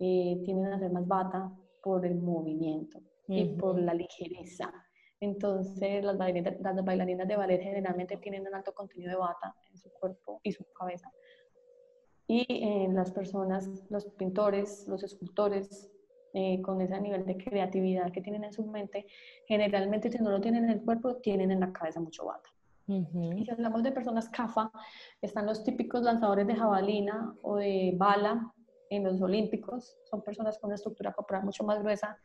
eh, tienden a ser más bata por el movimiento y por la ligereza. Entonces, las bailarinas, las bailarinas de ballet generalmente tienen un alto contenido de bata en su cuerpo y su cabeza. Y eh, las personas, los pintores, los escultores, eh, con ese nivel de creatividad que tienen en su mente, generalmente si no lo tienen en el cuerpo, tienen en la cabeza mucho bata. Y si hablamos de personas CAFA, están los típicos lanzadores de jabalina o de bala en los olímpicos. Son personas con una estructura corporal mucho más gruesa,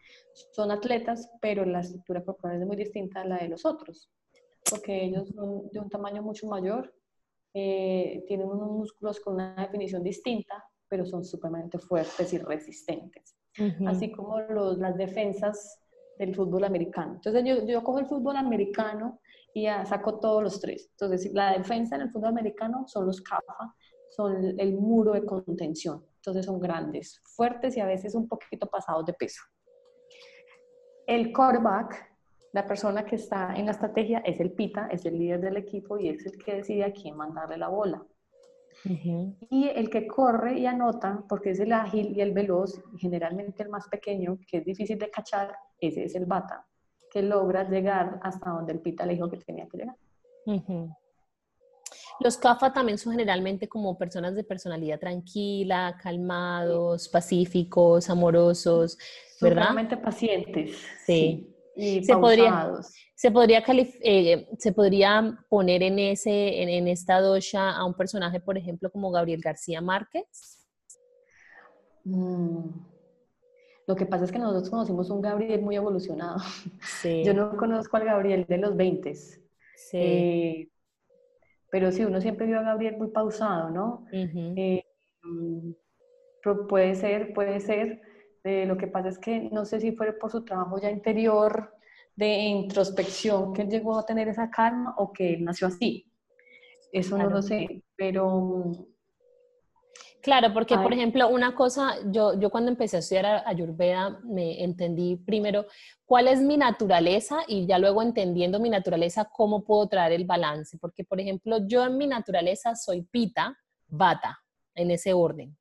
son atletas, pero la estructura corporal es muy distinta a la de los otros, porque ellos son de un tamaño mucho mayor, eh, tienen unos músculos con una definición distinta, pero son supremamente fuertes y resistentes. Así como los, las defensas del fútbol americano. Entonces yo, yo cojo el fútbol americano y saco todos los tres. Entonces, la defensa en el fútbol americano son los CAFA, son el muro de contención. Entonces, son grandes, fuertes y a veces un poquito pasados de peso. El quarterback, la persona que está en la estrategia, es el pita, es el líder del equipo y es el que decide a quién mandarle la bola. Y el que corre y anota, porque es el ágil y el veloz, generalmente el más pequeño, que es difícil de cachar, ese es el bata que logra llegar hasta donde el pita le dijo que tenía que llegar. Los CAFA también son generalmente como personas de personalidad tranquila, calmados, pacíficos, amorosos, ¿verdad? Realmente pacientes. Sí. Y se podría, se podría, eh, se podría poner en, ese, en, esta dosha a un personaje, por ejemplo, como Gabriel García Márquez. Mm, lo que pasa es que nosotros conocimos un Gabriel muy evolucionado. Yo no conozco al Gabriel de los 20. Sí. Eh, pero sí, uno siempre vio a Gabriel muy pausado, ¿no? Eh, mm, puede ser, puede ser. Eh, lo que pasa es que no sé si fue por su trabajo ya interior de introspección que él llegó a tener esa calma o que él nació así. Eso no lo sé, pero Claro, porque por ejemplo, una cosa, yo, yo cuando empecé a estudiar Ayurveda me entendí primero cuál es mi naturaleza y ya luego entendiendo mi naturaleza, cómo puedo traer el balance. Porque por ejemplo, yo en mi naturaleza soy pita, bata, en ese orden.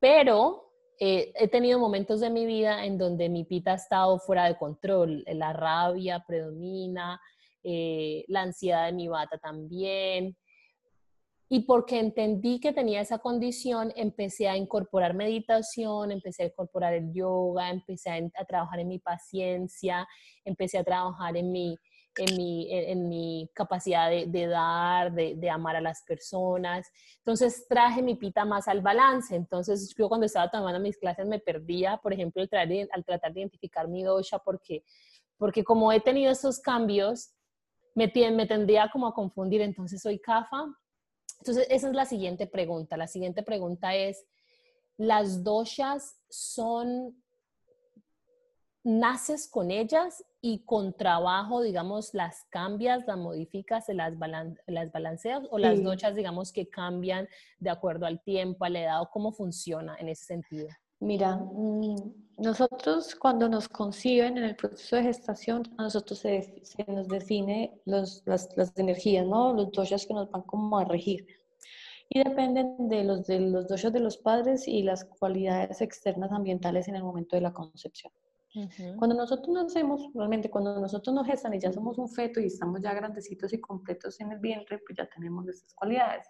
Pero eh, he tenido momentos de mi vida en donde mi pita ha estado fuera de control, la rabia predomina, eh, la ansiedad de mi bata también. Y porque entendí que tenía esa condición, empecé a incorporar meditación, empecé a incorporar el yoga, empecé a, trabajar en mi paciencia, empecé a trabajar en mi, en mi, en mi capacidad de, dar, de, amar a las personas. Entonces traje mi pita más al balance. Entonces yo cuando estaba tomando mis clases me perdía, por ejemplo, al, al tratar de identificar mi dosha porque, porque como he tenido esos cambios, me, me tendría como a confundir. Entonces soy kafa entonces, esa es la siguiente pregunta. La siguiente pregunta es, ¿las doshas son, naces con ellas y con trabajo, digamos, las cambias, las modificas, las, las balanceas o las doshas, digamos, que cambian de acuerdo al tiempo, a la edad o cómo funciona en ese sentido? Mira, mm, nosotros cuando nos conciben en el proceso de gestación, a nosotros se, nos define las, energías, ¿no? Los doshas que nos van como a regir. Y dependen de los, de los doshas de los padres y las cualidades externas ambientales en el momento de la concepción. Cuando nosotros nacemos, realmente cuando nosotros nos gestan y ya somos un feto y estamos ya grandecitos y completos en el vientre, pues ya tenemos estas cualidades.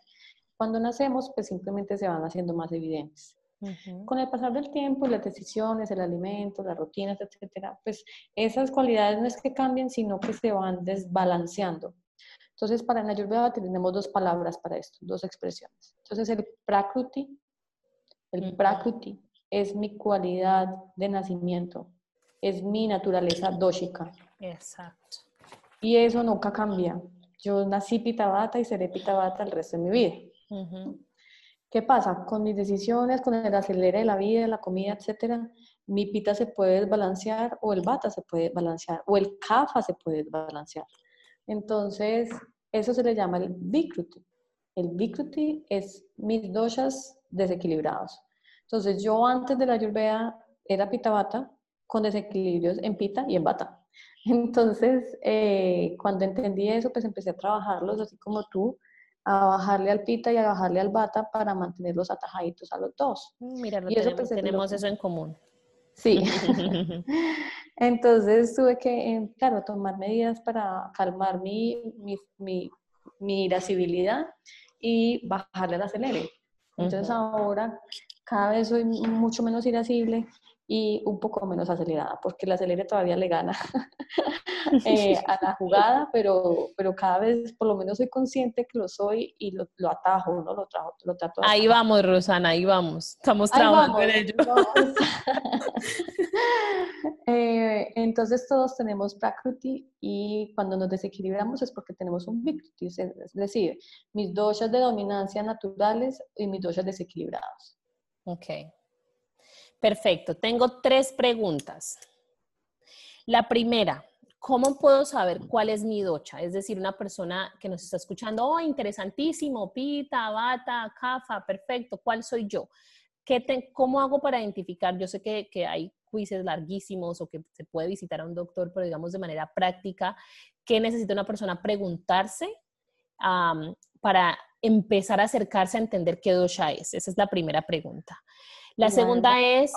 Cuando nacemos, pues simplemente se van haciendo más evidentes. Con el pasar del tiempo, las decisiones, el alimento, las rutinas, etcétera, pues esas cualidades no es que cambien, sino que se van desbalanceando. Entonces, para en Ayurveda tenemos dos palabras para esto, dos expresiones. Entonces, el prakruti, el prakruti es mi cualidad de nacimiento, es mi naturaleza doshika. Exacto. Y eso nunca cambia. Yo nací pitavata y seré pitavata el resto de mi vida. ¿Qué pasa? Con mis decisiones, con el acelere de la vida, la comida, etcétera, mi pita se puede desbalancear o el bata se puede balancear o el kafa se puede desbalancear. Entonces, eso se le llama el vikruti. El vikruti es mis doshas desequilibrados. Entonces, yo antes de la ayurveda era pita bata con desequilibrios en pita y en bata. Entonces, eh, cuando entendí eso, pues empecé a trabajarlos así como tú, a bajarle al pita y a bajarle al bata para mantenerlos atajaditos a los dos. Mm, mira, y eso, pues, tenemos, eso en común. Sí. Entonces tuve que, eh, claro, tomar medidas para calmar mi, mi, mi, mi irascibilidad y bajarle el acelere. Entonces ahora cada vez soy mucho menos irascible y un poco menos acelerada, porque la acelere todavía le gana eh, a la jugada, pero, pero cada vez por lo menos soy consciente que lo soy y lo, lo atajo, ¿no? Lo, trajo, lo trato. Ahí vamos, Rosana, ahí vamos. Estamos trabajando en ello. Eh, entonces todos tenemos Prakruti y cuando nos desequilibramos es porque tenemos un Vikruti, es decir, mis doshas de dominancia naturales y mis doshas desequilibrados. Ok. Perfecto. Tengo tres preguntas. La primera, ¿cómo puedo saber cuál es mi docha? Es decir, una persona que nos está escuchando, oh, interesantísimo, pita, bata, kafa, perfecto, ¿cuál soy yo? ¿Qué ¿Cómo hago para identificar? Yo sé que, que hay quizzes larguísimos o que se puede visitar a un doctor, pero digamos de manera práctica, ¿qué necesita una persona preguntarse para empezar a acercarse a entender qué dosha es? Esa es la primera pregunta. La segunda es...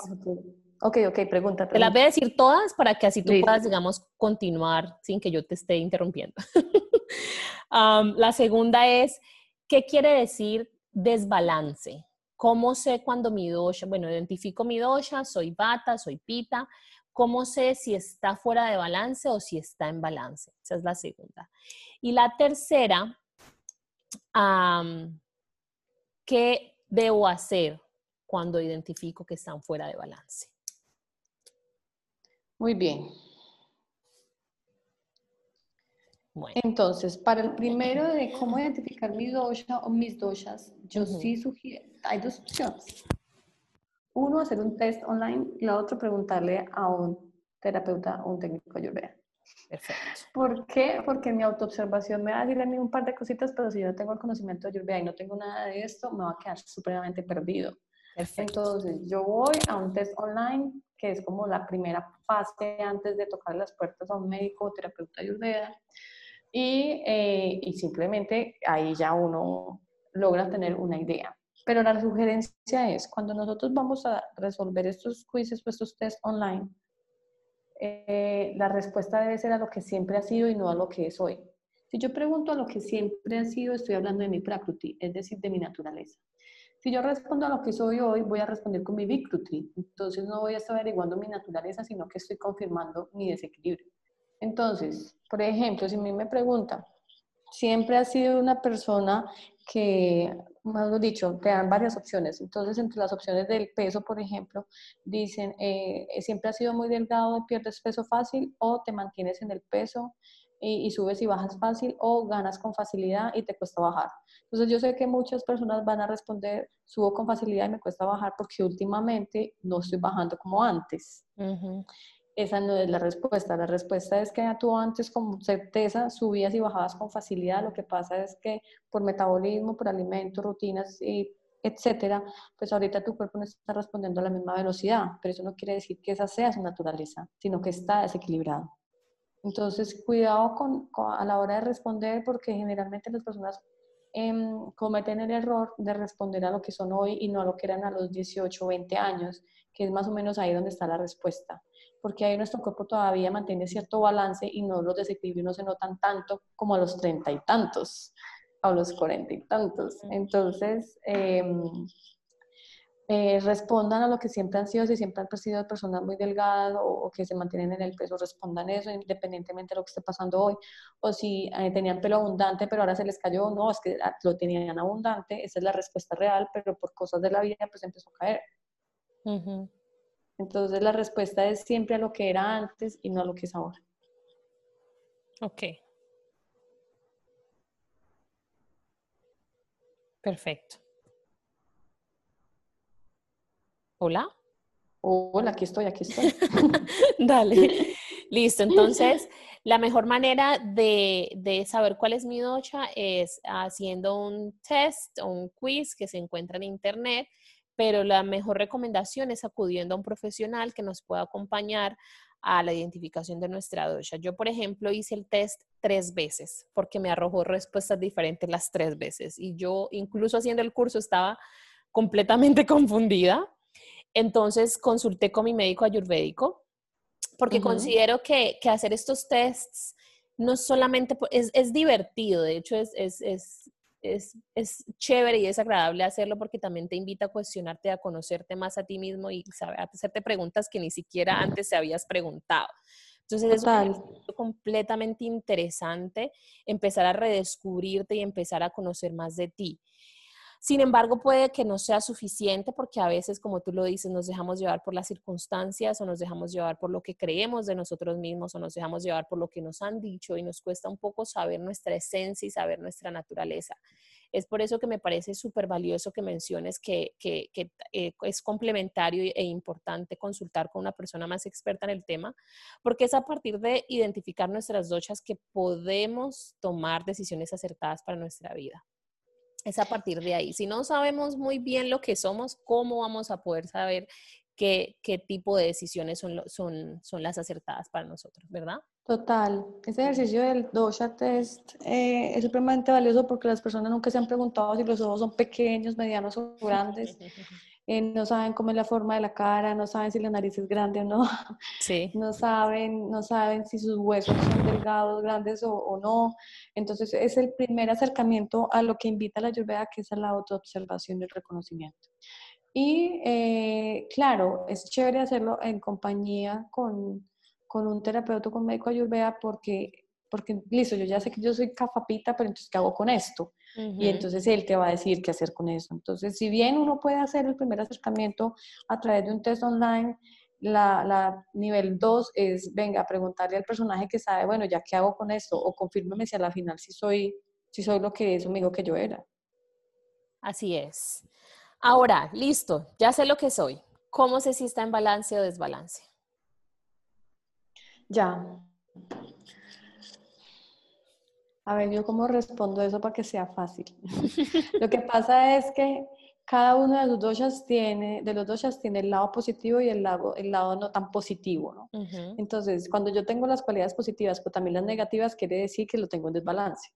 Ok, ok, pregunta. Te las voy a decir todas para que así tú puedas, digamos, continuar sin que yo te esté interrumpiendo. la segunda es, ¿qué quiere decir desbalance? ¿Cómo sé cuando mi dosha, bueno, identifico mi dosha, soy bata, soy pita, ¿cómo sé si está fuera de balance o si está en balance? Esa es la segunda. Y la tercera, ¿qué debo hacer cuando identifico que están fuera de balance. Muy bien. Entonces, para el primero de cómo identificar mi dosha o mis doshas, yo sí sugiero, hay dos opciones. Uno, hacer un test online y la otra, preguntarle a un terapeuta o un técnico ayurveda. Perfecto. ¿Por qué? Porque mi autoobservación me va a decir a mí un par de cositas, pero si yo no tengo el conocimiento de Ayurveda y no tengo nada de esto, me va a quedar supremamente perdido. Entonces, yo voy a un test online, que es como la primera fase antes de tocar las puertas a un médico terapeuta ayurveda, y, eh, y simplemente ahí ya uno logra tener una idea. Pero la sugerencia es, cuando nosotros vamos a resolver estos quizzes o estos test online, eh, la respuesta debe ser a lo que siempre ha sido y no a lo que es hoy. Si yo pregunto a lo que siempre ha sido, estoy hablando de mi prakruti, es decir, de mi naturaleza. Si yo respondo a lo que soy hoy, voy a responder con mi vikruti. Entonces no voy a estar averiguando mi naturaleza, sino que estoy confirmando mi desequilibrio. Entonces, por ejemplo, si a mí me pregunta, siempre ha sido una persona que, más dicho, te dan varias opciones. Entonces, entre las opciones del peso, por ejemplo, dicen, eh, siempre ha sido muy delgado, pierdes peso fácil o te mantienes en el peso y, subes y bajas fácil o ganas con facilidad y te cuesta bajar. Entonces yo sé que muchas personas van a responder, subo con facilidad y me cuesta bajar porque últimamente no estoy bajando como antes. Esa no es la respuesta. La respuesta es que tú antes con certeza subías y bajabas con facilidad. Lo que pasa es que por metabolismo, por alimentos, rutinas y etcétera, pues ahorita tu cuerpo no está respondiendo a la misma velocidad, pero eso no quiere decir que esa sea su naturaleza, sino que está desequilibrado. Entonces, cuidado con, a la hora de responder porque generalmente las personas em, cometen el error de responder a lo que son hoy y no a lo que eran a los 18 o 20 años, que es más o menos ahí donde está la respuesta. Porque ahí nuestro cuerpo todavía mantiene cierto balance y no los desequilibrios no se notan tanto como a los 30 y tantos, a los 40 y tantos. Entonces, eh, eh, respondan a lo que siempre han sido, si siempre han sido personas muy delgadas o, que se mantienen en el peso, respondan eso independientemente de lo que esté pasando hoy. O si eh, tenían pelo abundante, pero ahora se les cayó, no, es que ah, lo tenían abundante, esa es la respuesta real, pero por cosas de la vida pues empezó a caer. Entonces la respuesta es siempre a lo que era antes y no a lo que es ahora. Ok. Perfecto. Hola. Hola, aquí estoy, aquí estoy. Dale. Listo, entonces la mejor manera de, saber cuál es mi docha es haciendo un test o un quiz que se encuentra en internet, pero la mejor recomendación es acudiendo a un profesional que nos pueda acompañar a la identificación de nuestra docha. Yo, por ejemplo, hice el test tres veces porque me arrojó respuestas diferentes las tres veces y yo incluso haciendo el curso estaba completamente confundida entonces consulté con mi médico ayurvédico porque considero que, hacer estos tests no solamente es, es divertido, de hecho es, es, es, chévere y es agradable hacerlo porque también te invita a cuestionarte, a conocerte más a ti mismo y a hacerte preguntas que ni siquiera antes te habías preguntado. Entonces es completamente interesante empezar a redescubrirte y empezar a conocer más de ti. Sin embargo, puede que no sea suficiente porque a veces, como tú lo dices, nos dejamos llevar por las circunstancias o nos dejamos llevar por lo que creemos de nosotros mismos o nos dejamos llevar por lo que nos han dicho y nos cuesta un poco saber nuestra esencia y saber nuestra naturaleza. Es por eso que me parece súper valioso que menciones que, eh, es complementario e importante consultar con una persona más experta en el tema, porque es a partir de identificar nuestras dochas que podemos tomar decisiones acertadas para nuestra vida es a partir de ahí. Si no sabemos muy bien lo que somos, ¿cómo vamos a poder saber qué, qué tipo de decisiones son, son, son las acertadas para nosotros, verdad? Total. Ese ejercicio del dosha test eh, es supremamente valioso porque las personas nunca se han preguntado si los ojos son pequeños, medianos o grandes. Eh, no saben cómo es la forma de la cara, no saben si la nariz es grande o no, sí. no, saben, no saben si sus huesos son delgados, grandes o, no. Entonces es el primer acercamiento a lo que invita la Ayurveda, que es a la autoobservación y el reconocimiento. Y eh, claro, es chévere hacerlo en compañía con, con un terapeuta, con médico Ayurveda, porque, porque, listo, yo ya sé que yo soy cafapita, pero entonces, ¿qué hago con esto? Y entonces él te va a decir qué hacer con eso. Entonces, si bien uno puede hacer el primer acercamiento a través de un test online, la, la nivel 2 es, venga, preguntarle al personaje que sabe, bueno, ya qué hago con esto, o confírmeme si a la final si soy, si soy lo que es un amigo que yo era. Así es. Ahora, listo, ya sé lo que soy. ¿Cómo sé si está en balance o desbalance? Ya, A ver, yo cómo respondo eso para que sea fácil. Lo que pasa es que cada uno de los doshas tiene, de los doshas tiene el lado positivo y el lado, el lado no tan positivo, ¿no? Entonces, cuando yo tengo las cualidades positivas, pero también las negativas, quiere decir que lo tengo en desbalance.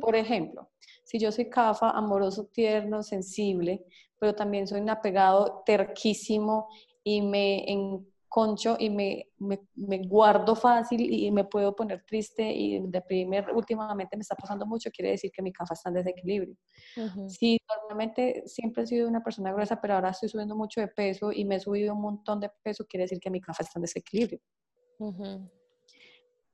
Por ejemplo, si yo soy cafa, amoroso, tierno, sensible, pero también soy un apegado terquísimo y me concho y me, me, guardo fácil y me puedo poner triste y deprimir, últimamente me está pasando mucho, quiere decir que mi cafa está en desequilibrio. Sí, normalmente siempre he sido una persona gruesa, pero ahora estoy subiendo mucho de peso y me he subido un montón de peso, quiere decir que mi cafa está en desequilibrio.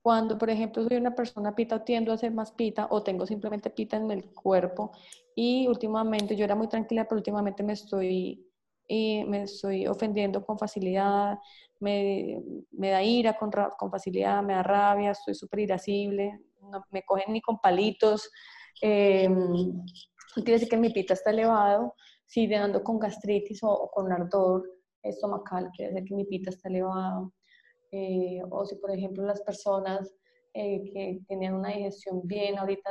Cuando, por ejemplo, soy una persona pita o tiendo a ser más pita o tengo simplemente pita en el cuerpo y últimamente yo era muy tranquila, pero últimamente me estoy y me estoy ofendiendo con facilidad, me, me da ira con, con, facilidad, me da rabia, estoy súper irascible, no me cogen ni con palitos. Eh, quiere decir que mi pita está elevado. Si ando con gastritis o, con ardor estomacal, quiere decir que mi pita está elevado. Eh, o si, por ejemplo, las personas eh, que tenían una digestión bien, ahorita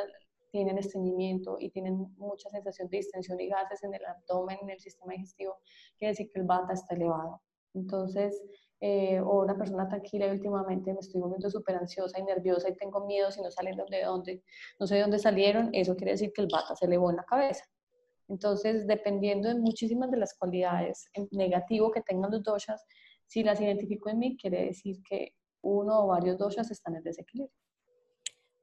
tienen estreñimiento y tienen mucha sensación de distensión y gases en el abdomen, en el sistema digestivo, quiere decir que el bata está elevado. Entonces, eh, o una persona tranquila y últimamente me estoy volviendo súper ansiosa y nerviosa y tengo miedo si no salen de dónde, no sé de dónde salieron, eso quiere decir que el bata se elevó en la cabeza. Entonces, dependiendo de muchísimas de las cualidades negativo que tengan los doshas, si las identifico en mí, quiere decir que uno o varios doshas están en desequilibrio.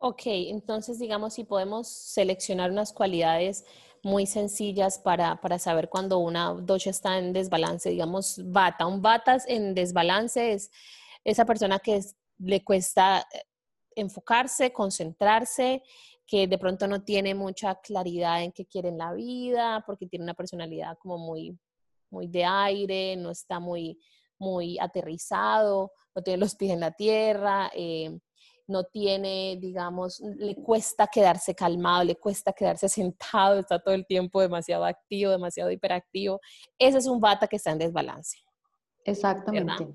Ok, entonces digamos si podemos seleccionar unas cualidades muy sencillas para, saber cuando una dosha está en desbalance, digamos bata. Un bata en desbalance es esa persona que le cuesta eh, enfocarse, concentrarse, que de pronto no tiene mucha claridad en qué quiere en la vida, porque tiene una personalidad como muy, muy de aire, no está muy, muy aterrizado, no tiene los pies en la tierra. Eh, no tiene, digamos, le cuesta quedarse calmado, le cuesta quedarse sentado, está todo el tiempo demasiado activo, demasiado hiperactivo. Ese es un bata que está en desbalance. Exactamente.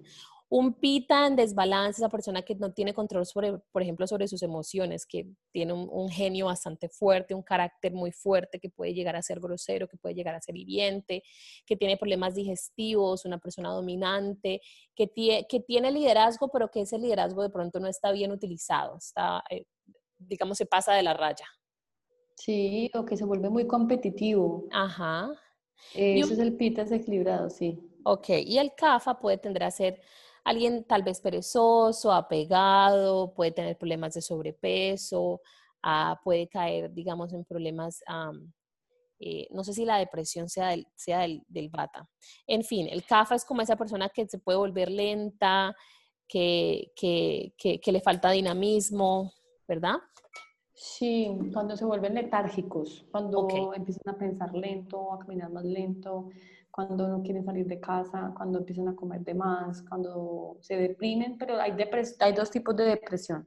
Un pita en desbalance, esa persona que no tiene control sobre, por ejemplo, sobre sus emociones, que tiene un, genio bastante fuerte, un carácter muy fuerte, que puede llegar a ser grosero, que puede llegar a ser hiriente, que tiene problemas digestivos, una persona dominante, que, tiene, que tiene liderazgo, pero que ese liderazgo de pronto no está bien utilizado, está, eh, digamos, se pasa de la raya. Sí, o que se vuelve muy competitivo. Ajá. Ese es el pita desequilibrado, sí. Ok, y el CAFA puede tender a ser alguien tal vez perezoso, apegado, puede tener problemas de sobrepeso, ah, puede caer, digamos, en problemas, eh, no sé si la depresión sea, del, sea del, del, bata. En fin, el CAFA es como esa persona que se puede volver lenta, que, que, que, le falta dinamismo, ¿verdad? Sí, cuando se vuelven letárgicos, cuando empiezan a pensar lento, a caminar más lento, cuando no quieren salir de casa, cuando empiezan a comer de más, cuando se deprimen, pero hay, hay dos tipos de depresión.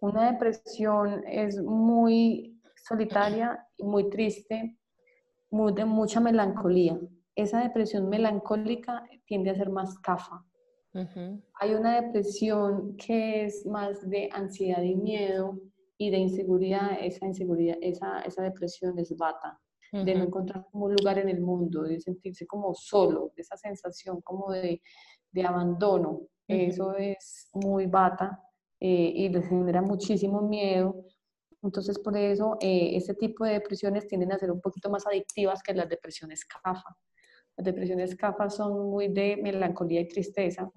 Una depresión es muy solitaria y muy triste, muy, de mucha melancolía. Esa depresión melancólica tiende a ser más cafa. Hay una depresión que es más de ansiedad y miedo y de inseguridad. Esa inseguridad, esa, esa depresión es bata de no encontrar como un lugar en el mundo, de sentirse como solo, de esa sensación como de, de abandono. Eso es muy bata eh, y les genera muchísimo miedo. Entonces, por eso, eh, este tipo de depresiones tienden a ser un poquito más adictivas que las depresiones CAFA. Las depresiones CAFA son muy de melancolía y tristeza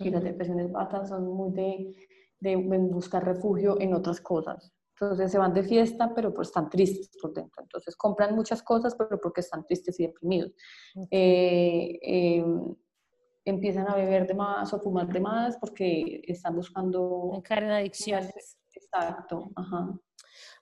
y las depresiones bata son muy de, de buscar refugio en otras cosas. Entonces se van de fiesta, pero pues están tristes por dentro. Entonces compran muchas cosas, pero porque están tristes y deprimidos. Eh, em, empiezan a beber de más o fumar de más porque están buscando... Caer en adicciones. Exacto, ajá.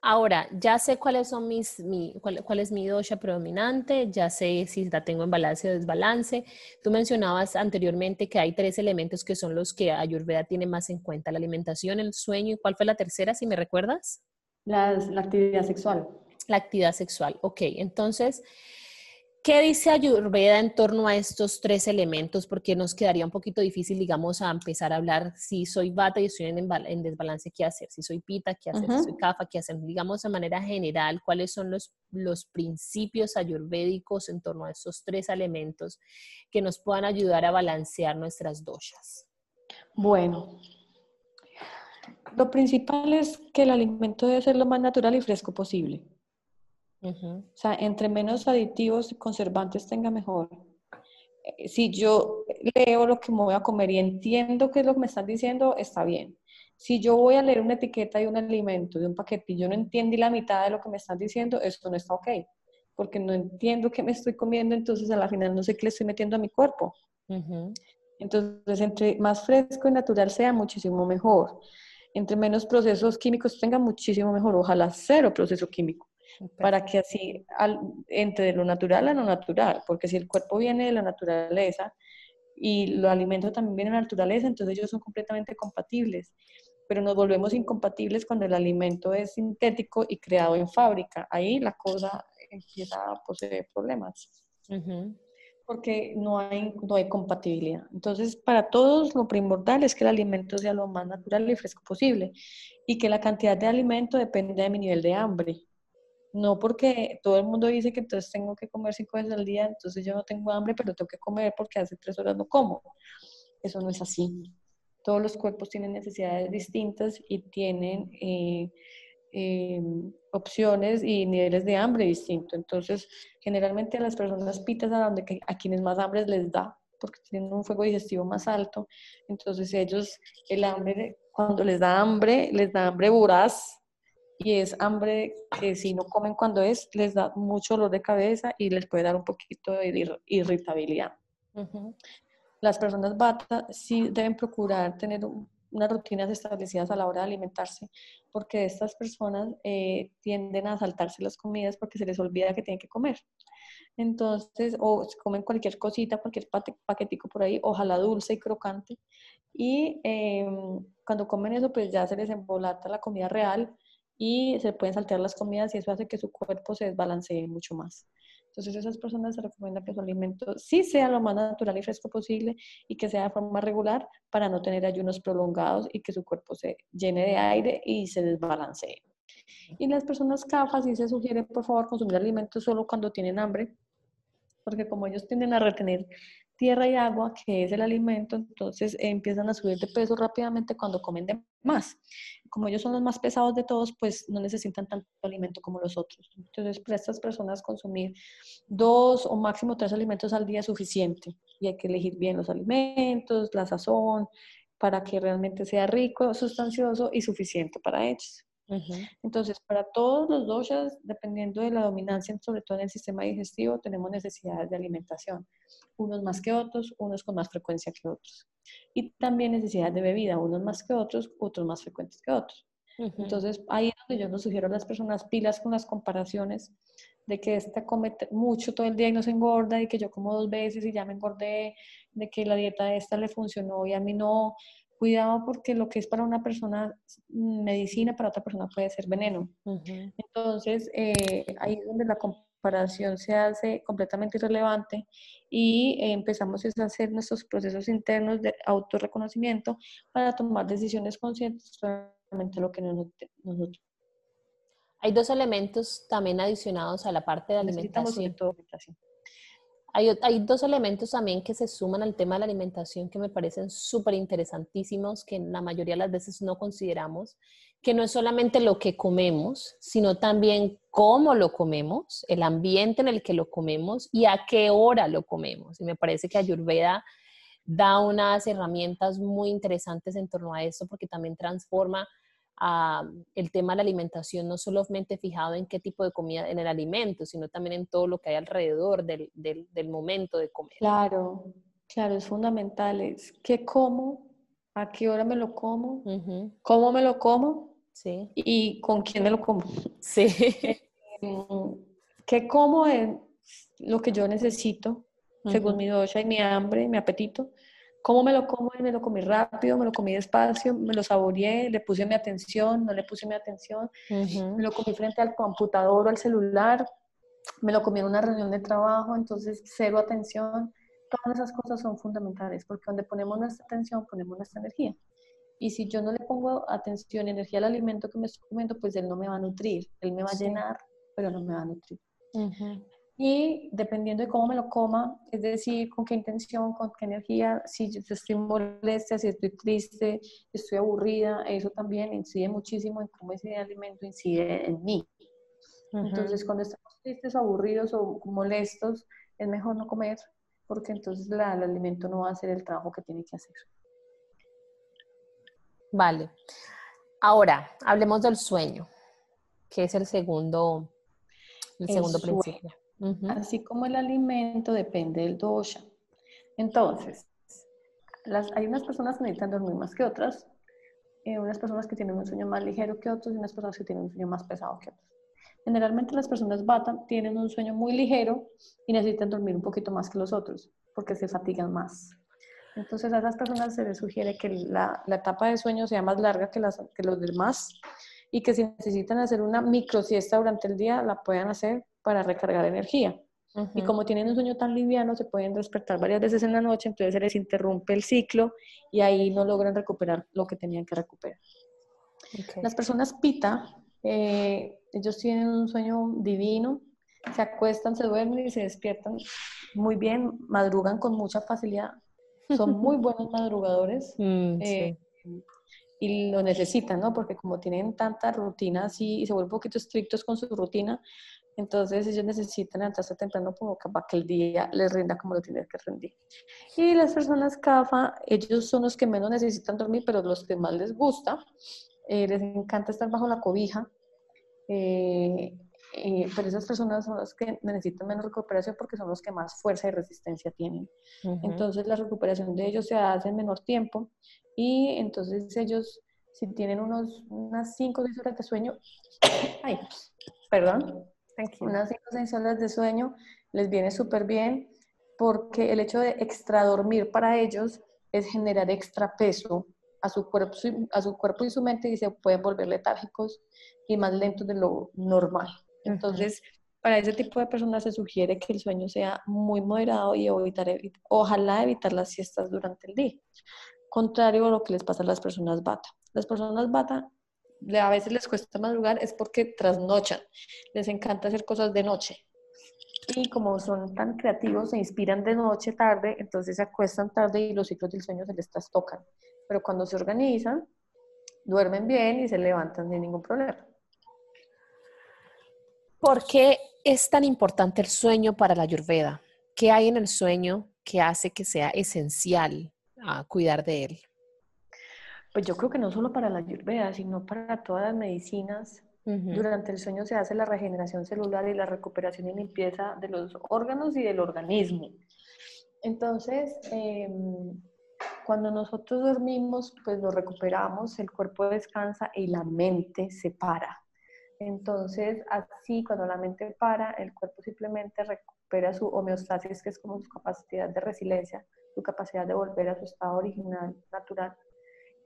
Ahora, ya sé cuáles son mis, mi, cuál, es mi dosha predominante, ya sé si la tengo en balance o desbalance. Tú mencionabas anteriormente que hay tres elementos que son los que Ayurveda tiene más en cuenta, la alimentación, el sueño, ¿y cuál fue la tercera, si me recuerdas? La, actividad sexual. La actividad sexual, ok. Entonces, ¿Qué dice Ayurveda en torno a estos tres elementos? Porque nos quedaría un poquito difícil, digamos, a empezar a hablar si soy bata y estoy en, desbalance, ¿qué hacer? Si soy pita, ¿qué hacer? Si soy kafa, ¿qué hacer? Digamos, de manera general, ¿cuáles son los, los principios ayurvédicos en torno a estos tres elementos que nos puedan ayudar a balancear nuestras doshas? Bueno, lo principal es que el alimento debe ser lo más natural y fresco posible. O sea, entre menos aditivos y conservantes tenga mejor. Eh, si yo leo lo que me voy a comer y entiendo qué es lo que me están diciendo, está bien. Si yo voy a leer una etiqueta de un alimento, de un paquete, y yo no entiendo la mitad de lo que me están diciendo, eso no está ok. Porque no entiendo qué me estoy comiendo, entonces a la final no sé qué le estoy metiendo a mi cuerpo. Entonces, entre más fresco y natural sea, muchísimo mejor. Entre menos procesos químicos tenga, muchísimo mejor. Ojalá cero proceso químico para que así entre de lo natural a lo natural, porque si el cuerpo viene de la naturaleza y los alimentos también vienen de la naturaleza, entonces ellos son completamente compatibles, pero nos volvemos incompatibles cuando el alimento es sintético y creado en fábrica. Ahí la cosa empieza a poseer problemas. Porque no hay, no hay compatibilidad. Entonces, para todos lo primordial es que el alimento sea lo más natural y fresco posible y que la cantidad de alimento depende de mi nivel de hambre. No porque todo el mundo dice que entonces tengo que comer cinco veces al día, entonces yo no tengo hambre, pero tengo que comer porque hace tres horas no como. Eso no es así. Todos los cuerpos tienen necesidades distintas y tienen eh, em, opciones y niveles de hambre distintos. Entonces, generalmente a las personas pitas a, donde, a quienes más hambre les da, porque tienen un fuego digestivo más alto, entonces ellos, el hambre, cuando les da hambre, les da hambre voraz, y es hambre que si no comen cuando es, les da mucho dolor de cabeza y les puede dar un poquito de irritabilidad. Las personas bata sí deben procurar tener unas rutinas establecidas a la hora de alimentarse, porque estas personas eh, tienden a saltarse las comidas porque se les olvida que tienen que comer. Entonces, o comen cualquier cosita, cualquier paquetico por ahí, ojalá dulce y crocante. Y em, cuando comen eso, pues ya se les embolata la comida real y se pueden saltear las comidas y eso hace que su cuerpo se desbalancee mucho más. Entonces, esas personas se recomienda que su alimento sí sea lo más natural y fresco posible y que sea de forma regular para no tener ayunos prolongados y que su cuerpo se llene de aire y se desbalancee. Y las personas CAFA sí se sugiere, por favor, consumir alimentos solo cuando tienen hambre, porque como ellos tienden a retener tierra y agua, que es el alimento, entonces empiezan a subir de peso rápidamente cuando comen de más. Como ellos son los más pesados de todos, pues no necesitan tanto alimento como los otros. Entonces, para estas personas consumir dos o máximo tres alimentos al día es suficiente. Y hay que elegir bien los alimentos, la sazón, para que realmente sea rico, sustancioso y suficiente para ellos. Entonces, para todos los doshas, dependiendo de la dominancia, sobre todo en el sistema digestivo, tenemos necesidades de alimentación, unos más que otros, unos con más frecuencia que otros. Y también necesidades de bebida, unos más que otros, otros más frecuentes que otros. Entonces, ahí es donde yo nos sugiero a las personas pilas con las comparaciones de que esta come mucho todo el día y no se engorda y que yo como dos veces y ya me engordé, de que la dieta de esta le funcionó y a mí no, cuidado porque lo que es para una persona medicina, para otra persona puede ser veneno. Entonces, eh, ahí es donde la comparación se hace completamente irrelevante y eh, empezamos a hacer nuestros procesos internos de autorreconocimiento para tomar decisiones conscientes realmente lo que nosotros. Hay dos elementos también adicionados a la parte de alimentación. Hay, dos elementos también que se suman al tema de la alimentación que me parecen súper interesantísimos, que la mayoría de las veces no consideramos, que no es solamente lo que comemos, sino también cómo lo comemos, el ambiente en el que lo comemos y a qué hora lo comemos. Y me parece que Ayurveda da unas herramientas muy interesantes en torno a eso porque también transforma el tema de la alimentación no solamente fijado en qué tipo de comida, en el alimento, sino también en todo lo que hay alrededor del, del, momento de comer. Claro, claro, es fundamental. Es qué como, a qué hora me lo como, cómo me lo como sí. y con quién me lo como. Sí. Em, qué como es lo que yo necesito, según mi dosha y mi hambre, mi apetito ¿Cómo me lo como? Me lo comí rápido, me lo comí despacio, me lo saboreé, le puse mi atención, no le puse mi atención, me lo comí frente al computador o al celular, me lo comí en una reunión de trabajo, entonces cero atención. Todas esas cosas son fundamentales porque donde ponemos nuestra atención, ponemos nuestra energía. Y si yo no le pongo atención, energía al alimento que me estoy comiendo, pues él no me va a nutrir. Él me va a llenar, pero no me va a nutrir. Y dependiendo de cómo me lo coma, es decir, con qué intención, con qué energía, si yo estoy molesta, si estoy triste, estoy aburrida, eso también incide muchísimo en cómo ese alimento incide en mí. Entonces, cuando estamos tristes, aburridos o molestos, es mejor no comer, porque entonces el alimento no va a hacer el trabajo que tiene que hacer. Vale. Ahora, hablemos del sueño, que es el segundo, el, segundo principio. Así como el alimento depende del dosha. Entonces, las, hay unas personas que necesitan dormir más que otras, eh, unas personas que tienen un sueño más ligero que otros y unas personas que tienen un sueño más pesado que otros. Generalmente las personas bata tienen un sueño muy ligero y necesitan dormir un poquito más que los otros porque se fatigan más. Entonces a esas personas se les sugiere que la, la etapa de sueño sea más larga que, las, que los demás y que si necesitan hacer una micro siesta durante el día, la puedan hacer para recargar energía. Y como tienen un sueño tan liviano, se pueden despertar varias veces en la noche, entonces se les interrumpe el ciclo y ahí no logran recuperar lo que tenían que recuperar. Las personas pita, eh, ellos tienen un sueño divino, se acuestan, se duermen y se despiertan muy bien, madrugan con mucha facilidad, son muy buenos madrugadores. Mm, eh, y lo necesitan, ¿no? Porque como tienen tanta rutina así y se vuelven un poquito estrictos con su rutina, entonces ellos necesitan levantarse temprano para que el día les rinda como lo tiene que rendir. Y las personas CAFA, ellos son los que menos necesitan dormir, pero los que más les gusta. Eh, les encanta estar bajo la cobija. Eh, eh, pero esas personas son las que necesitan menos recuperación porque son los que más fuerza y resistencia tienen. Entonces la recuperación de ellos se hace en menor tiempo y entonces ellos, si tienen unos, unas 5 o 6 horas de sueño, ay, perdón, unas 5 o 6 horas de sueño les viene súper bien porque el hecho de extra dormir para ellos es generar extra peso a su, cuerpo, a su cuerpo y su mente y se pueden volver letárgicos y más lentos de lo normal. Entonces, para ese tipo de personas se sugiere que el sueño sea muy moderado y evitar, ojalá evitar las siestas durante el día. Contrario a lo que les pasa a las personas bata. Las personas bata a veces les cuesta madrugar es porque trasnochan. Les encanta hacer cosas de noche. Y como son tan creativos, se inspiran de noche tarde, entonces se acuestan tarde y los ciclos del sueño se les trastocan. Pero cuando se organizan, duermen bien y se levantan sin ningún problema. ¿Por qué es tan importante el sueño para la Ayurveda? ¿Qué hay en el sueño que hace que sea esencial cuidar de él? Pues yo creo que no solo para la Ayurveda, sino para todas las medicinas. Durante el sueño se hace la regeneración celular y la recuperación y limpieza de los órganos y del organismo. Entonces, em, cuando nosotros dormimos, pues lo recuperamos, el cuerpo descansa y la mente se para. Entonces, así, cuando la mente para, el cuerpo simplemente recupera su homeostasis, que es como su capacidad de resiliencia, su capacidad de volver a su estado original, natural,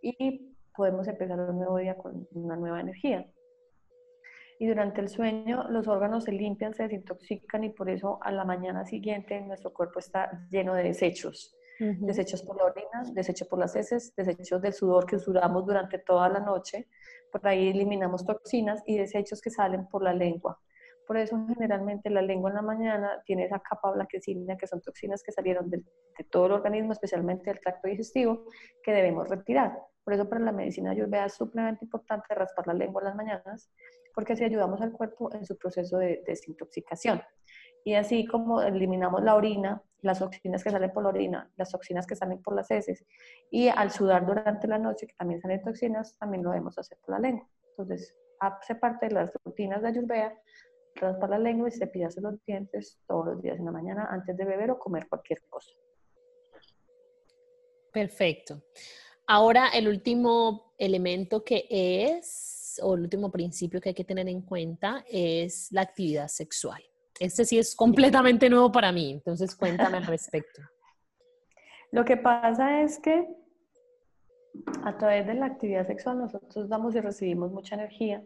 y podemos empezar un nuevo día con una nueva energía. Y durante el sueño los órganos se limpian, se desintoxican y por eso a la mañana siguiente nuestro cuerpo está lleno de desechos. Desechos por la orina, desechos por las heces, desechos del sudor que sudamos durante toda la noche, por ahí eliminamos toxinas y desechos que salen por la lengua. Por eso generalmente la lengua en la mañana tiene esa capa blanquecina que son toxinas que salieron de, todo el organismo, especialmente del tracto digestivo, que debemos retirar. Por eso para la medicina ayurveda es sumamente importante raspar la lengua en las mañanas, porque así ayudamos al cuerpo en su proceso de desintoxicación. Y así como eliminamos la orina, las toxinas que salen por la orina, las toxinas que salen por las heces, y al sudar durante la noche, que también salen toxinas, también lo debemos hacer por la lengua. Entonces, hace parte de las rutinas de Ayurveda, raspar la lengua y cepillarse los dientes todos los días en la mañana antes de beber o comer cualquier cosa. Perfecto. Ahora, el último elemento que es, o el último principio que hay que tener en cuenta es la actividad sexual. Este sí es completamente nuevo para mí, entonces cuéntame al respecto. Lo que pasa es que a través de la actividad sexual nosotros damos y recibimos mucha energía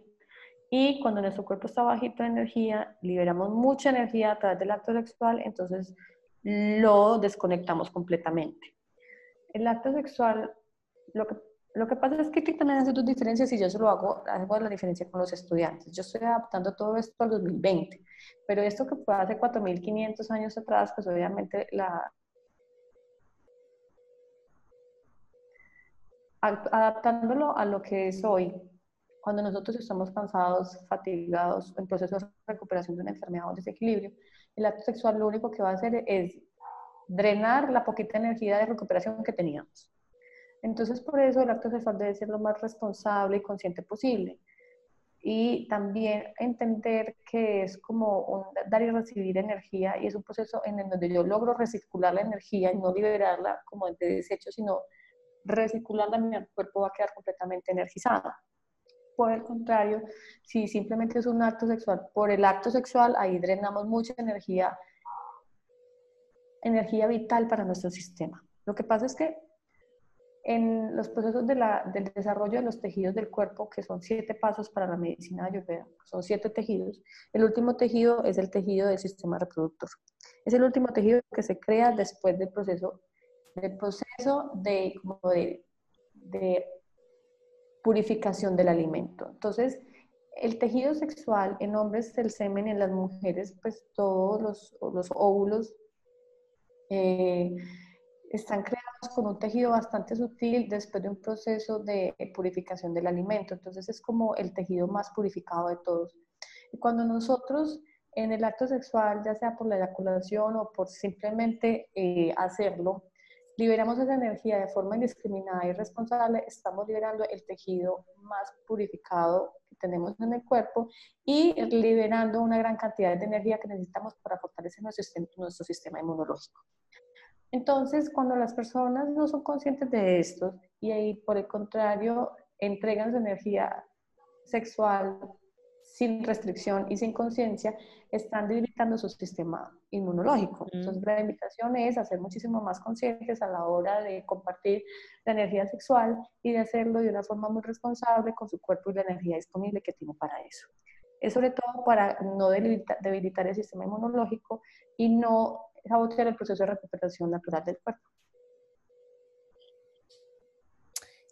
Y cuando nuestro cuerpo está bajito de energía, liberamos mucha energía a través del acto sexual, entonces lo desconectamos completamente. El acto sexual, lo que, lo que pasa es que también hace dos diferencias y yo se lo hago, hago la diferencia con los estudiantes. Yo estoy adaptando todo esto al 2020, pero esto que fue hace 4.500 años atrás, pues obviamente la, adaptándolo a lo que es hoy, cuando nosotros estamos cansados, fatigados, en proceso de recuperación de una enfermedad o desequilibrio, el acto sexual lo único que va a hacer es drenar la poquita energía de recuperación que teníamos. Entonces, por eso el acto sexual debe ser lo más responsable y consciente posible. Y también entender que es como dar y recibir energía y es un proceso en el donde yo logro recircular la energía y no liberarla como de desecho, sino recircularla, mi cuerpo va a quedar completamente energizado. Por el contrario, si simplemente es un acto sexual, por el acto sexual ahí drenamos mucha energía, energía vital para nuestro sistema. Lo que pasa es que en los procesos de del desarrollo de los tejidos del cuerpo, que son siete pasos para la medicina ayurveda, son siete tejidos, el último tejido es el tejido del sistema reproductor. Es el último tejido que se crea después del proceso del proceso de, de, purificación del alimento. Entonces, el tejido sexual en hombres el semen, en las mujeres, pues todos los, los óvulos eh, están creados con un tejido bastante sutil después de un proceso de purificación del alimento. Entonces es como el tejido más purificado de todos. Y cuando nosotros en el acto sexual, ya sea por la eyaculación o por simplemente eh, hacerlo, liberamos esa energía de forma indiscriminada y responsable, estamos liberando el tejido más purificado que tenemos en el cuerpo y liberando una gran cantidad de energía que necesitamos para fortalecer nuestro nuestro sistema inmunológico. Entonces, cuando las personas no son conscientes de esto y ahí, por el contrario, entregan su energía sexual sin restricción y sin conciencia, están debilitando su sistema inmunológico. Entonces, la invitación es hacer muchísimo más conscientes a la hora de compartir la energía sexual y de hacerlo de una forma muy responsable con su cuerpo y la energía disponible que tiene para eso. Es sobre todo para no debilitar, el sistema inmunológico y no sabotear el proceso de recuperación natural del cuerpo.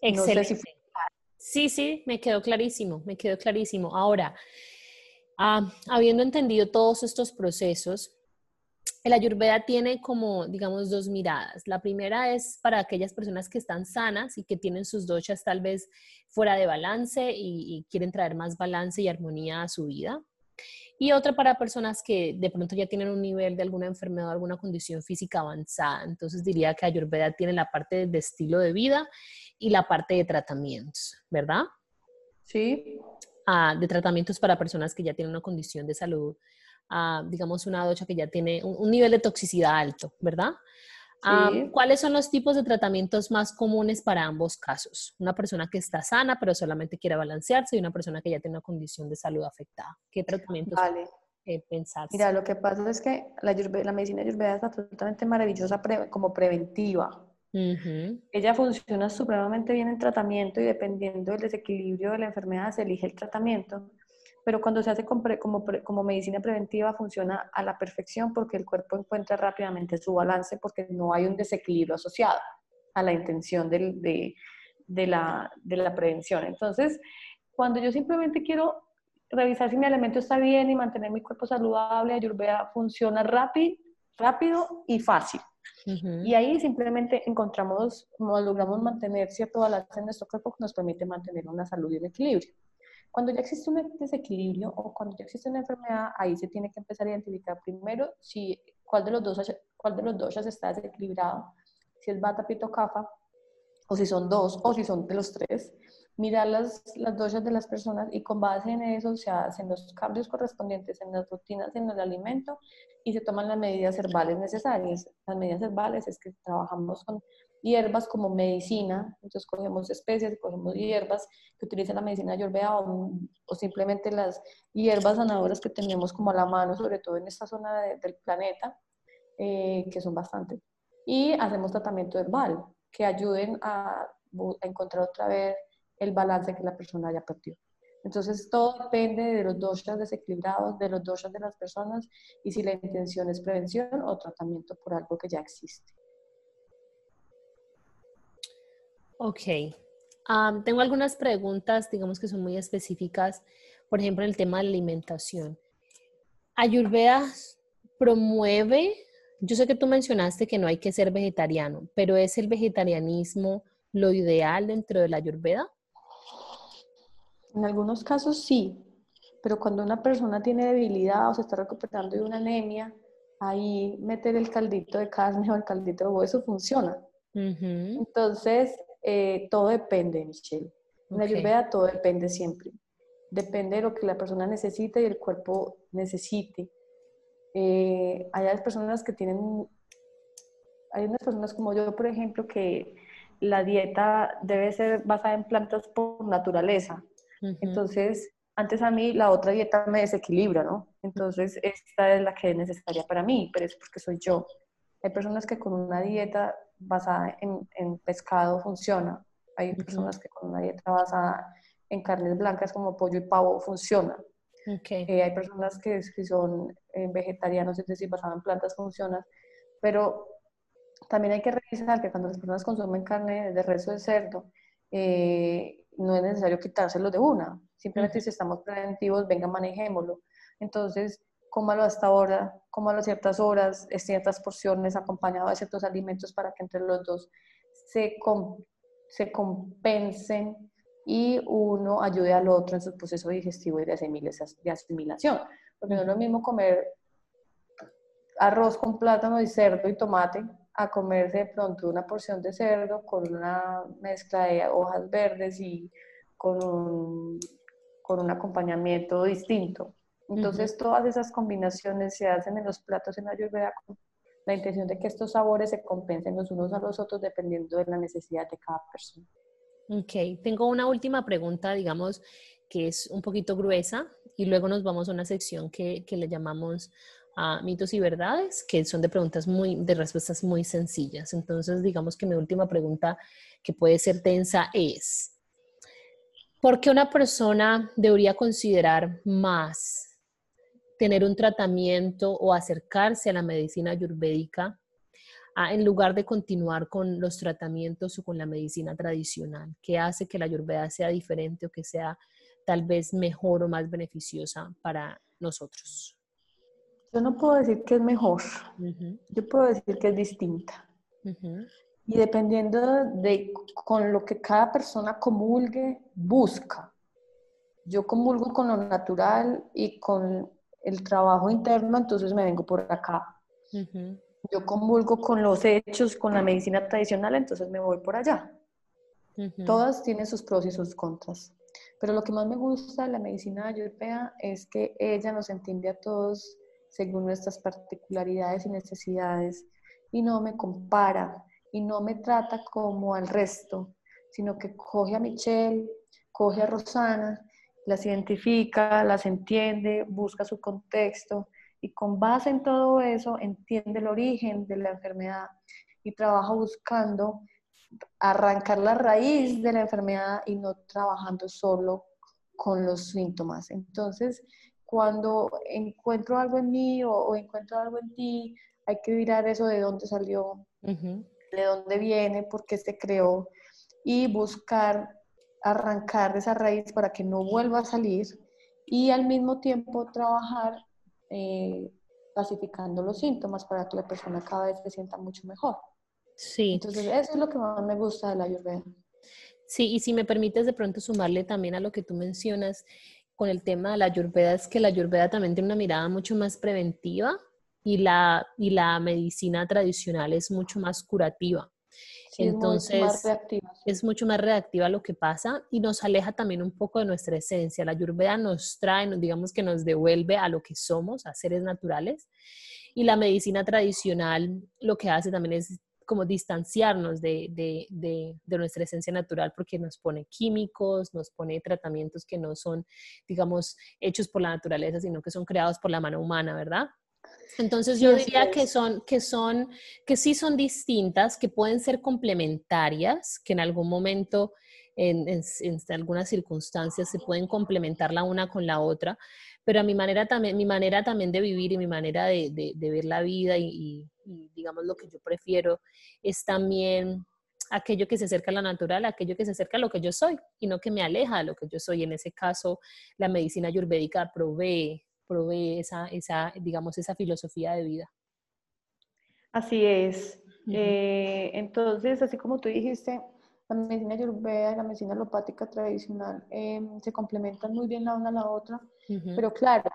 Excelente. Sí, sí, me quedó clarísimo, me quedó clarísimo. Ahora, ah, habiendo entendido todos estos procesos, el ayurveda tiene como, digamos, dos miradas. La primera es para aquellas personas que están sanas y que tienen sus doshas tal vez fuera de balance y, y quieren traer más balance y armonía a su vida. Y otra para personas que de pronto ya tienen un nivel de alguna enfermedad, alguna condición física avanzada. Entonces diría que Ayurveda tiene la parte de estilo de vida y la parte de tratamientos, ¿verdad? Sí. Ah, de tratamientos para personas que ya tienen una condición de salud, ah, digamos una docha que ya tiene un, nivel de toxicidad alto, ¿verdad? Ah, ¿Cuáles son los tipos de tratamientos más comunes para ambos casos? Una persona que está sana pero solamente quiere balancearse y una persona que ya tiene una condición de salud afectada. ¿Qué tratamientos vale. pensar? Mira, lo que pasa es que la, la medicina ayurveda es absolutamente maravillosa como preventiva. Ella funciona supremamente bien en tratamiento y dependiendo del desequilibrio de la enfermedad se elige el tratamiento. Pero cuando se hace como, como, medicina preventiva funciona a la perfección porque el cuerpo encuentra rápidamente su balance porque no hay un desequilibrio asociado a la intención de, de, la, de la prevención. Entonces, cuando yo simplemente quiero revisar si mi alimento está bien y mantener mi cuerpo saludable, Ayurveda funciona rápido, rápido y fácil. Y ahí simplemente encontramos, logramos mantener cierto balance en nuestro cuerpo que nos permite mantener una salud y un equilibrio. Cuando ya existe un desequilibrio o cuando ya existe una enfermedad, ahí se tiene que empezar a identificar primero si, cuál, de los dos, cuál de los dos está desequilibrado, si es bata, pito, kafa, o si son dos, o si son de los tres mirar las, las dosis de las personas y con base en eso se hacen los cambios correspondientes en las rutinas en el alimento y se toman las medidas herbales necesarias. Las medidas herbales es que trabajamos con hierbas como medicina, entonces cogemos especies, cogemos hierbas que utilizan la medicina ayurveda o, o simplemente las hierbas sanadoras que tenemos como a la mano, sobre todo en esta zona del planeta, eh, que son bastantes. Y hacemos tratamiento herbal que ayuden a, a encontrar otra vez el balance que la persona haya perdido. Entonces todo depende de los doshas desequilibrados, de los doshas de las personas y si la intención es prevención o tratamiento por algo que ya existe. Ok. tengo algunas preguntas, digamos que son muy específicas, por ejemplo, en el tema de la alimentación. Ayurveda promueve, yo sé que tú mencionaste que no hay que ser vegetariano, pero ¿es el vegetarianismo lo ideal dentro de la Ayurveda? En algunos casos sí, pero cuando una persona tiene debilidad o se está recuperando de una anemia, ahí meter el caldito de carne o el caldito de hueso funciona. Entonces, eh, todo depende, Michelle. En la Ayurveda todo depende siempre. Depende de lo que la persona necesite y el cuerpo necesite. Eh, hay personas que tienen, hay unas personas como yo, por ejemplo, que la dieta debe ser basada en plantas por naturaleza. Entonces, antes a mí la otra dieta me desequilibra, ¿no? Entonces, esta es la que es necesaria para mí, pero es porque soy yo. Hay personas que con una dieta basada en, pescado funciona. Hay personas que con una dieta basada en carnes blancas como pollo y pavo funciona. Eh, hay personas que, son eh, vegetarianos, es decir, basadas en plantas funciona. Pero también hay que revisar que cuando las personas consumen carne de res o de cerdo, eh, no es necesario quitárselo de una. Simplemente si estamos preventivos, venga, manejémoslo. Entonces, cómalo hasta ahora, cómalo a ciertas horas, ciertas porciones, acompañado de ciertos alimentos para que entre los dos se, se compensen y uno ayude al otro en su proceso digestivo y de asimilación. Porque no es lo mismo comer arroz con plátano y cerdo y tomate a comerse de pronto una porción de cerdo con una mezcla de hojas verdes y con un, con un acompañamiento distinto. Entonces, todas esas combinaciones se hacen en los platos en Ayurveda con la intención de que estos sabores se compensen los unos a los otros dependiendo de la necesidad de cada persona. Ok, tengo una última pregunta, digamos, que es un poquito gruesa y luego nos vamos a una sección que, que le llamamos a mitos y verdades, que son de preguntas muy, de respuestas muy sencillas. Entonces, digamos que mi última pregunta, que puede ser tensa, es, ¿por qué una persona debería considerar más tener un tratamiento o acercarse a la medicina ayurvédica en lugar de continuar con los tratamientos o con la medicina tradicional? ¿Qué hace que la ayurveda sea diferente o que sea tal vez mejor o más beneficiosa para nosotros? Yo no puedo decir que es mejor, yo puedo decir que es distinta. Y dependiendo de con lo que cada persona comulgue, busca. Yo comulgo con lo natural y con el trabajo interno, entonces me vengo por acá. Yo comulgo con los hechos, con la medicina tradicional, entonces me voy por allá. Todas tienen sus pros y sus contras. Pero lo que más me gusta de la medicina ayurveda es que ella nos entiende a todos según nuestras particularidades y necesidades y no me compara y no me trata como al resto, sino que coge a Michelle, coge a Rosana, las identifica, las entiende, busca su contexto y con base en todo eso entiende el origen de la enfermedad y trabaja buscando arrancar la raíz de la enfermedad y no trabajando solo con los síntomas. Entonces, cuando encuentro algo en mí o, encuentro algo en ti, hay que mirar eso de dónde salió, de dónde viene, por qué se creó y buscar arrancar de esa raíz para que no vuelva a salir y al mismo tiempo trabajar eh, pacificando los síntomas para que la persona cada vez se sienta mucho mejor. Sí. Entonces, eso es lo que más me gusta de la Ayurveda. Sí, y si me permites de pronto sumarle también a lo que tú mencionas, con el tema de la ayurveda es que la ayurveda también tiene una mirada mucho más preventiva y la, y la medicina tradicional es mucho más curativa. Entonces, es mucho más reactiva lo que pasa y nos aleja también un poco de nuestra esencia. La ayurveda nos trae, digamos que nos devuelve a lo que somos, a seres naturales. Y la medicina tradicional lo que hace también es como distanciarnos de, de, de, nuestra esencia natural porque nos pone químicos, nos pone tratamientos que no son, digamos, hechos por la naturaleza, sino que son creados por la mano humana, ¿verdad? Entonces yo diría que son, que son, que sí son distintas, que pueden ser complementarias, que en algún momento en, algunas circunstancias se pueden complementar la una con la otra, pero a mi manera también, mi manera también de vivir y mi manera de, ver la vida y, digamos lo que yo prefiero es también aquello que se acerca a la natural, aquello que se acerca a lo que yo soy y no que me aleja de lo que yo soy. En ese caso, la medicina ayurvédica provee, provee esa, esa, digamos, esa filosofía de vida. Así es. Eh, entonces, así como tú dijiste, la medicina ayurveda y la medicina alopática tradicional em, se complementan muy bien la una a la otra, pero claro,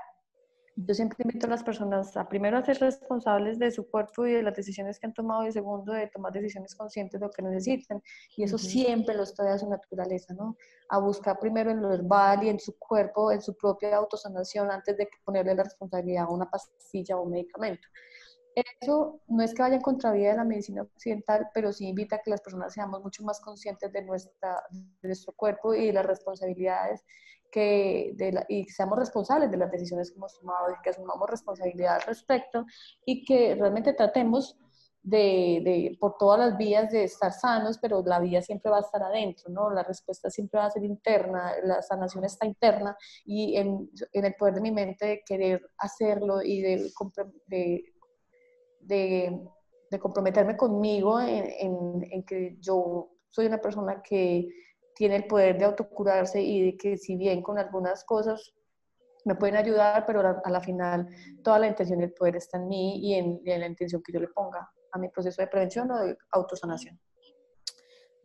yo siempre invito a las personas a primero a ser responsables de su cuerpo y de las decisiones que han tomado y segundo de tomar decisiones conscientes de lo que necesitan y eso siempre lo estoy a su naturaleza, ¿no? A buscar primero en lo verbal y en su cuerpo, en su propia autosanación antes de ponerle la responsabilidad a una pastilla o un medicamento. Eso no es que vaya en contravía de la medicina occidental, pero sí invita a que las personas seamos mucho más conscientes de, nuestra, nuestro cuerpo y de las responsabilidades que de y seamos responsables de las decisiones que hemos tomado y que asumamos responsabilidad al respecto y que realmente tratemos de, de, por todas las vías de estar sanos, pero la vida siempre va a estar adentro, ¿no? La respuesta siempre va a ser interna, la sanación está interna y en, en el poder de mi mente de querer hacerlo y de, de de, comprometerme conmigo en, en, que yo soy una persona que tiene el poder de autocurarse y que si bien con algunas cosas me pueden ayudar, pero a la final toda la intención y el poder está en mí y en, y en la intención que yo le ponga a mi proceso de prevención o de autosanación.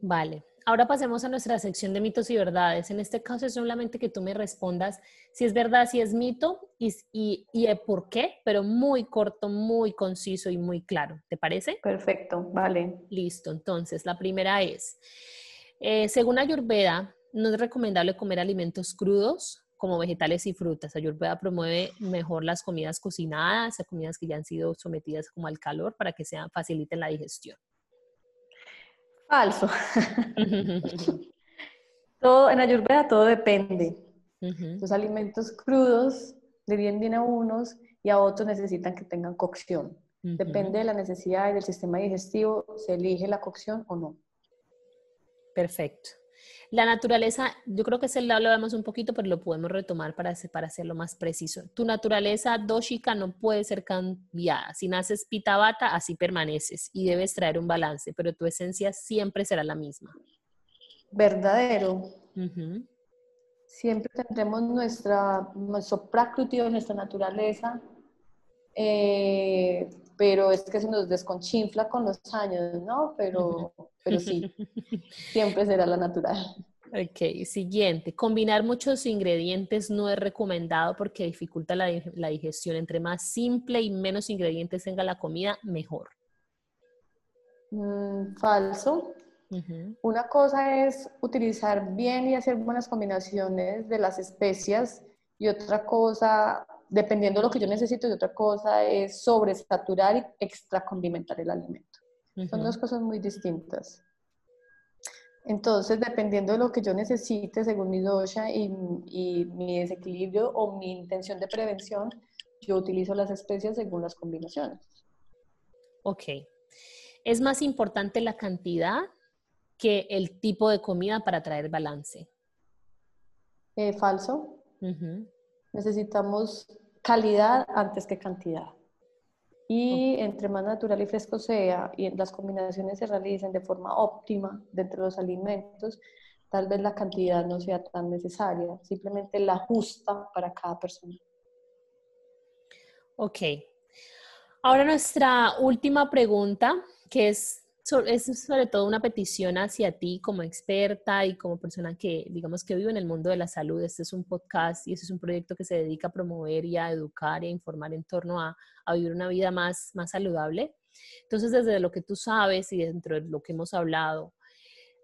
Vale, Ahora pasemos a nuestra sección de mitos y verdades. En este caso es solamente que tú me respondas si es verdad, si es mito y, y, y por qué, pero muy corto, muy conciso y muy claro. ¿Te parece? Perfecto, vale. Listo, entonces la primera es, eh, según Ayurveda, no es recomendable comer alimentos crudos como vegetales y frutas. Ayurveda promueve mejor las comidas cocinadas, comidas que ya han sido sometidas como al calor para que sean, faciliten la digestión. Falso. todo, en Ayurveda todo depende. Los alimentos crudos le vienen bien a unos y a otros necesitan que tengan cocción. Depende de la necesidad y del sistema digestivo, se elige la cocción o no. Perfecto. La naturaleza, yo creo que ese lo hablamos un poquito, pero lo podemos retomar para, para hacerlo más preciso. Tu naturaleza doshika no puede ser cambiada. Si naces pitabata, así permaneces y debes traer un balance, pero tu esencia siempre será la misma. Verdadero. Siempre tendremos nuestra, nuestro prakruti, nuestra naturaleza, eh, pero es que se nos desconchinfla con los años, ¿no? Pero, pero sí, siempre será la natural. Ok, siguiente. Combinar muchos ingredientes no es recomendado porque dificulta la, digestión. Entre más simple y menos ingredientes tenga la comida, mejor. Mm, falso. Una cosa es utilizar bien y hacer buenas combinaciones de las especias y otra cosa dependiendo de lo que yo necesito y otra cosa es sobresaturar y extracondimentar el alimento. Son dos cosas muy distintas. Entonces, dependiendo de lo que yo necesite, según mi dosha y, mi desequilibrio o mi intención de prevención, yo utilizo las especias según las combinaciones. Ok. ¿Es más importante la cantidad que el tipo de comida para traer balance? Eh, falso. Necesitamos calidad antes que cantidad. Y entre más natural y fresco sea y las combinaciones se realicen de forma óptima dentro de los alimentos, tal vez la cantidad no sea tan necesaria, simplemente la justa para cada persona. Ok. Ahora nuestra última pregunta, que es es sobre todo una petición hacia ti como experta y como persona que, digamos, que vive en el mundo de la salud. Este es un podcast y este es un proyecto que se dedica a promover y a educar y a informar en torno a, vivir una vida más, más saludable. Entonces, desde lo que tú sabes y dentro de lo que hemos hablado,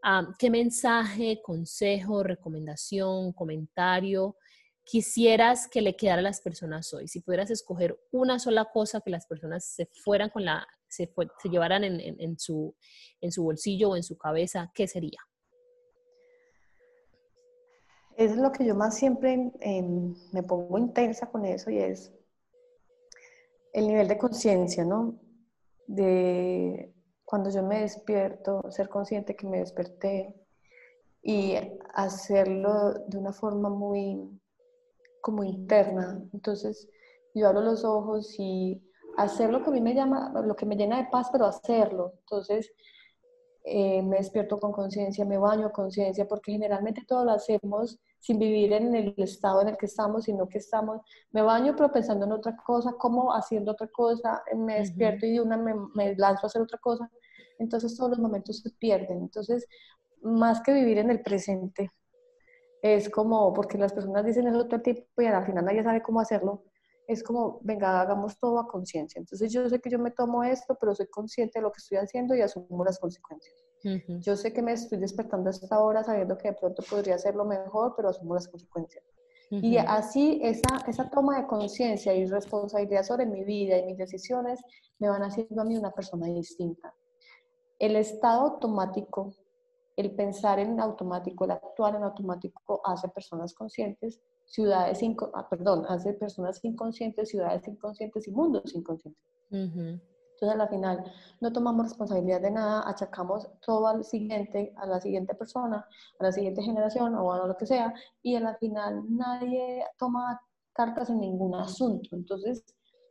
ah, ¿qué mensaje, consejo, recomendación, comentario quisieras que le quedara a las personas hoy? Si pudieras escoger una sola cosa que las personas se fueran con la, se, llevaran en, en, su, en su bolsillo o en su cabeza, ¿qué sería? Es lo que yo más siempre me pongo intensa con eso y es el nivel de conciencia, ¿no? De cuando yo me despierto, ser consciente que me desperté, y hacerlo de una forma muy como interna. Entonces, yo abro los ojos y hacer lo que a mí me llama, lo que me llena de paz, pero hacerlo. Entonces, eh, me despierto con conciencia, me baño con conciencia, porque generalmente todo lo hacemos sin vivir en el estado en el que estamos, sino que estamos, me baño pero pensando en otra cosa, como haciendo otra cosa, me despierto y de una me, me lanzo a hacer otra cosa. Entonces todos los momentos se pierden. Entonces, más que vivir en el presente, es como, porque las personas dicen eso todo el tiempo y al final nadie sabe cómo hacerlo, es como, venga, hagamos todo a conciencia. Entonces yo sé que yo me tomo esto, pero soy consciente de lo que estoy haciendo y asumo las consecuencias. Yo sé que me estoy despertando a esta hora sabiendo que de pronto podría hacerlo mejor, pero asumo las consecuencias. Y así esa, esa toma de conciencia y responsabilidad sobre mi vida y mis decisiones me van haciendo a mí una persona distinta. El estado automático el pensar en automático, el actuar en automático hace personas conscientes, ciudades, ah, perdón, hace personas inconscientes, ciudades inconscientes y mundos inconscientes. Entonces, al final, no tomamos responsabilidad de nada, achacamos todo al siguiente, a la siguiente persona, a la siguiente generación o a lo que sea, y al final nadie toma cartas en ningún asunto. Entonces,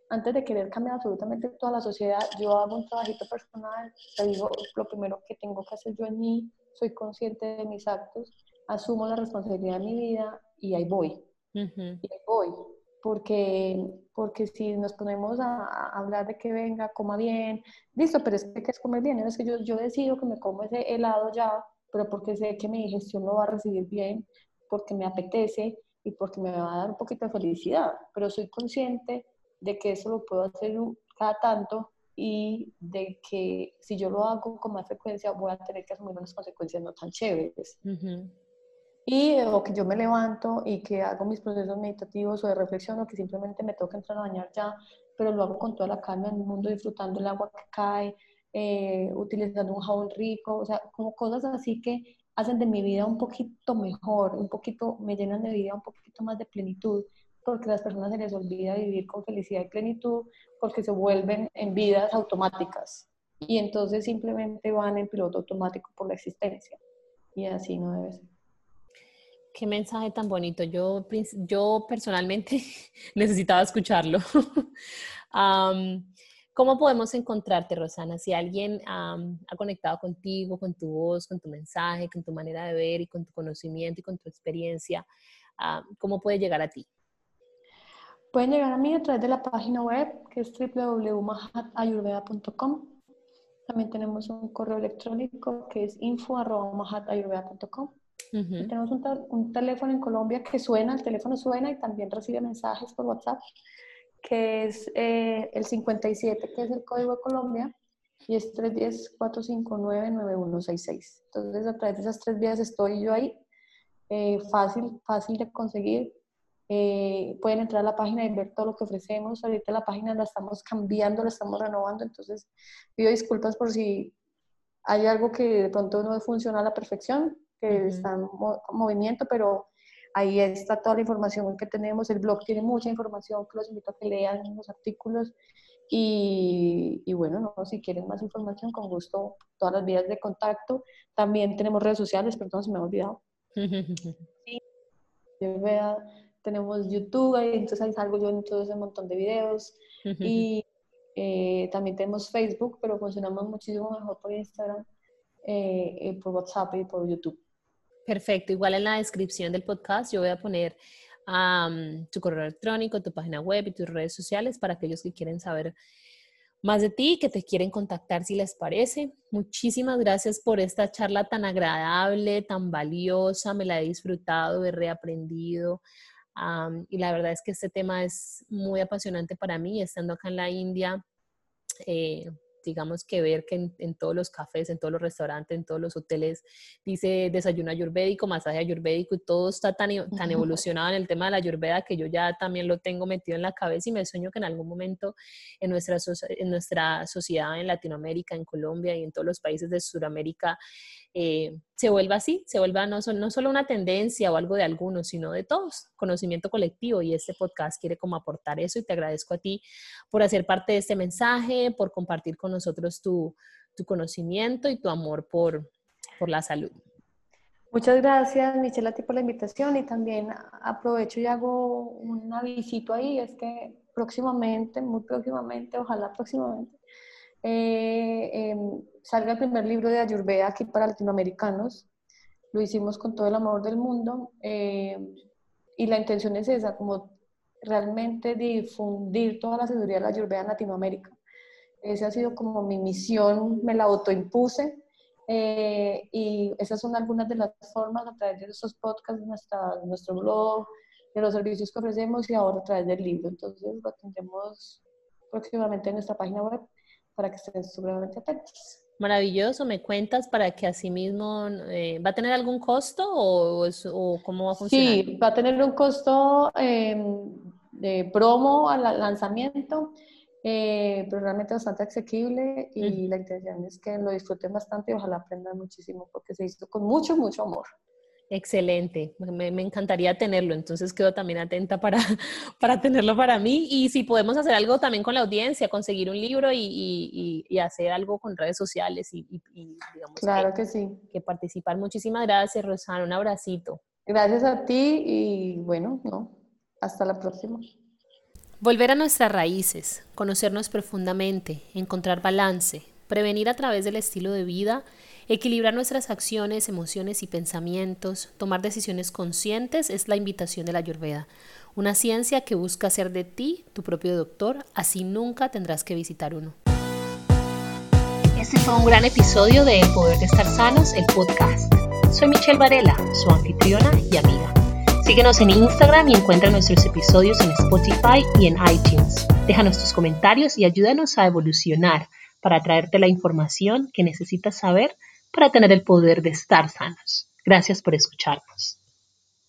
antes de querer cambiar absolutamente toda la sociedad, yo hago un trabajito personal, te digo lo primero que tengo que hacer yo en mí, soy consciente de mis actos, asumo la responsabilidad de mi vida y ahí voy. Y ahí voy. Porque, porque si nos ponemos a, hablar de que venga, coma bien, listo, pero es que es comer bien, es que yo, yo decido que me como ese helado ya, pero porque sé que mi digestión lo va a recibir bien, porque me apetece y porque me va a dar un poquito de felicidad, pero soy consciente de que eso lo puedo hacer cada tanto y de que si yo lo hago con más frecuencia voy a tener que asumir unas consecuencias no tan chéveres. Y o que yo me levanto y que hago mis procesos meditativos o de reflexión o que simplemente me toca entrar a bañar ya, pero lo hago con toda la calma en el mundo, disfrutando el agua que cae, eh, utilizando un jabón rico, o sea, como cosas así que hacen de mi vida un poquito mejor, un poquito, me llenan de vida un poquito más de plenitud porque a las personas se les olvida vivir con felicidad y plenitud, porque se vuelven en vidas automáticas y entonces simplemente van en piloto automático por la existencia. Y así no debe ser. Qué mensaje tan bonito. Yo, yo personalmente necesitaba escucharlo. ¿Cómo podemos encontrarte, Rosana? Si alguien ha conectado contigo, con tu voz, con tu mensaje, con tu manera de ver y con tu conocimiento y con tu experiencia, ¿cómo puede llegar a ti? Pueden llegar a mí a través de la página web que es www.mahatayurveda.com. También tenemos un correo electrónico que es info.mahatayurveda.com. Tenemos un, teléfono en Colombia que suena, el teléfono suena y también recibe mensajes por WhatsApp, que es eh, el 57, que es el código de Colombia, y es 310-459-9166. Entonces, a través de esas tres vías estoy yo ahí. Eh, fácil, fácil de conseguir, eh, pueden entrar a la página y ver todo lo que ofrecemos. Ahorita la página la estamos cambiando, la estamos renovando, entonces pido disculpas por si hay algo que de pronto no funciona a la perfección, que está en movimiento, pero ahí está toda la información que tenemos. El blog tiene mucha información que los invito a que lean los artículos. Y, y bueno, no, si quieren más información, con gusto, todas las vías de contacto. También tenemos redes sociales, perdón, se me ha olvidado. sí, yo vea tenemos YouTube, entonces ahí salgo yo en todo ese montón de videos. Y eh, también tenemos Facebook, pero funcionamos muchísimo mejor por Instagram, eh, eh, por WhatsApp y por YouTube. Perfecto. Igual en la descripción del podcast yo voy a poner tu correo electrónico, tu página web y tus redes sociales para aquellos que quieren saber más de ti, que te quieren contactar si les parece. Muchísimas gracias por esta charla tan agradable, tan valiosa. Me la he disfrutado, he reaprendido y la verdad es que este tema es muy apasionante para mí, estando acá en la India. Eh, digamos que ver que en, todos los cafés, en todos los restaurantes, en todos los hoteles dice desayuno ayurvédico, masaje ayurvédico y todo está tan, e, tan evolucionado en el tema de la ayurveda que yo ya también lo tengo metido en la cabeza y me sueño que en algún momento en nuestra, en nuestra sociedad en Latinoamérica, en Colombia y en todos los países de Sudamérica eh, se vuelva así, se vuelva no, no solo una tendencia o algo de algunos, sino de todos, conocimiento colectivo. Y este podcast quiere como aportar eso y te agradezco a ti por hacer parte de este mensaje, por compartir con nosotros tu, tu conocimiento y tu amor por, por la salud. Muchas gracias, Michelle, a ti por la invitación y también aprovecho y hago un avisito ahí, es que próximamente, muy próximamente, ojalá próximamente, eh, em, salga el primer libro de Ayurveda aquí para latinoamericanos. Lo hicimos con todo el amor del mundo eh, y la intención es esa, como realmente difundir toda la sabiduría de la Ayurveda en Latinoamérica. Esa ha sido como mi misión, me la autoimpuse eh, y esas son algunas de las formas a través de estos podcasts, nuestra, nuestro blog, de los servicios que ofrecemos y ahora a través del libro. Entonces lo tendremos próximamente en nuestra página web para que estén supremamente atentos. Maravilloso, ¿me cuentas para que asimismo eh, va a tener algún costo o, o, cómo va a funcionar? Sí, va a tener un costo em, de promo al lanzamiento, eh, pero realmente bastante asequible y la intención es que lo disfruten bastante y ojalá aprendan muchísimo porque se hizo con mucho, mucho amor. Excelente, me, encantaría tenerlo, entonces quedo también atenta para, para tenerlo para mí y si podemos hacer algo también con la audiencia, conseguir un libro y, y, hacer algo con redes sociales y, digamos claro que, sí. que participar. Muchísimas gracias, Rosana, un abracito. Gracias a ti y bueno, no, hasta la próxima. Volver a nuestras raíces, conocernos profundamente, encontrar balance, prevenir a través del estilo de vida Equilibrar nuestras acciones, emociones y pensamientos, tomar decisiones conscientes es la invitación de la Ayurveda, una ciencia que busca hacer de ti tu propio doctor, así nunca tendrás que visitar uno. Este fue un gran episodio de El Poder de Estar Sanos, el podcast. Soy Michelle Varela, su anfitriona y amiga. Síguenos en Instagram y encuentra nuestros episodios en Spotify y en iTunes. Déjanos tus comentarios y ayúdanos a evolucionar para traerte la información que necesitas saber para tener el poder de estar sanos. Gracias por escucharnos.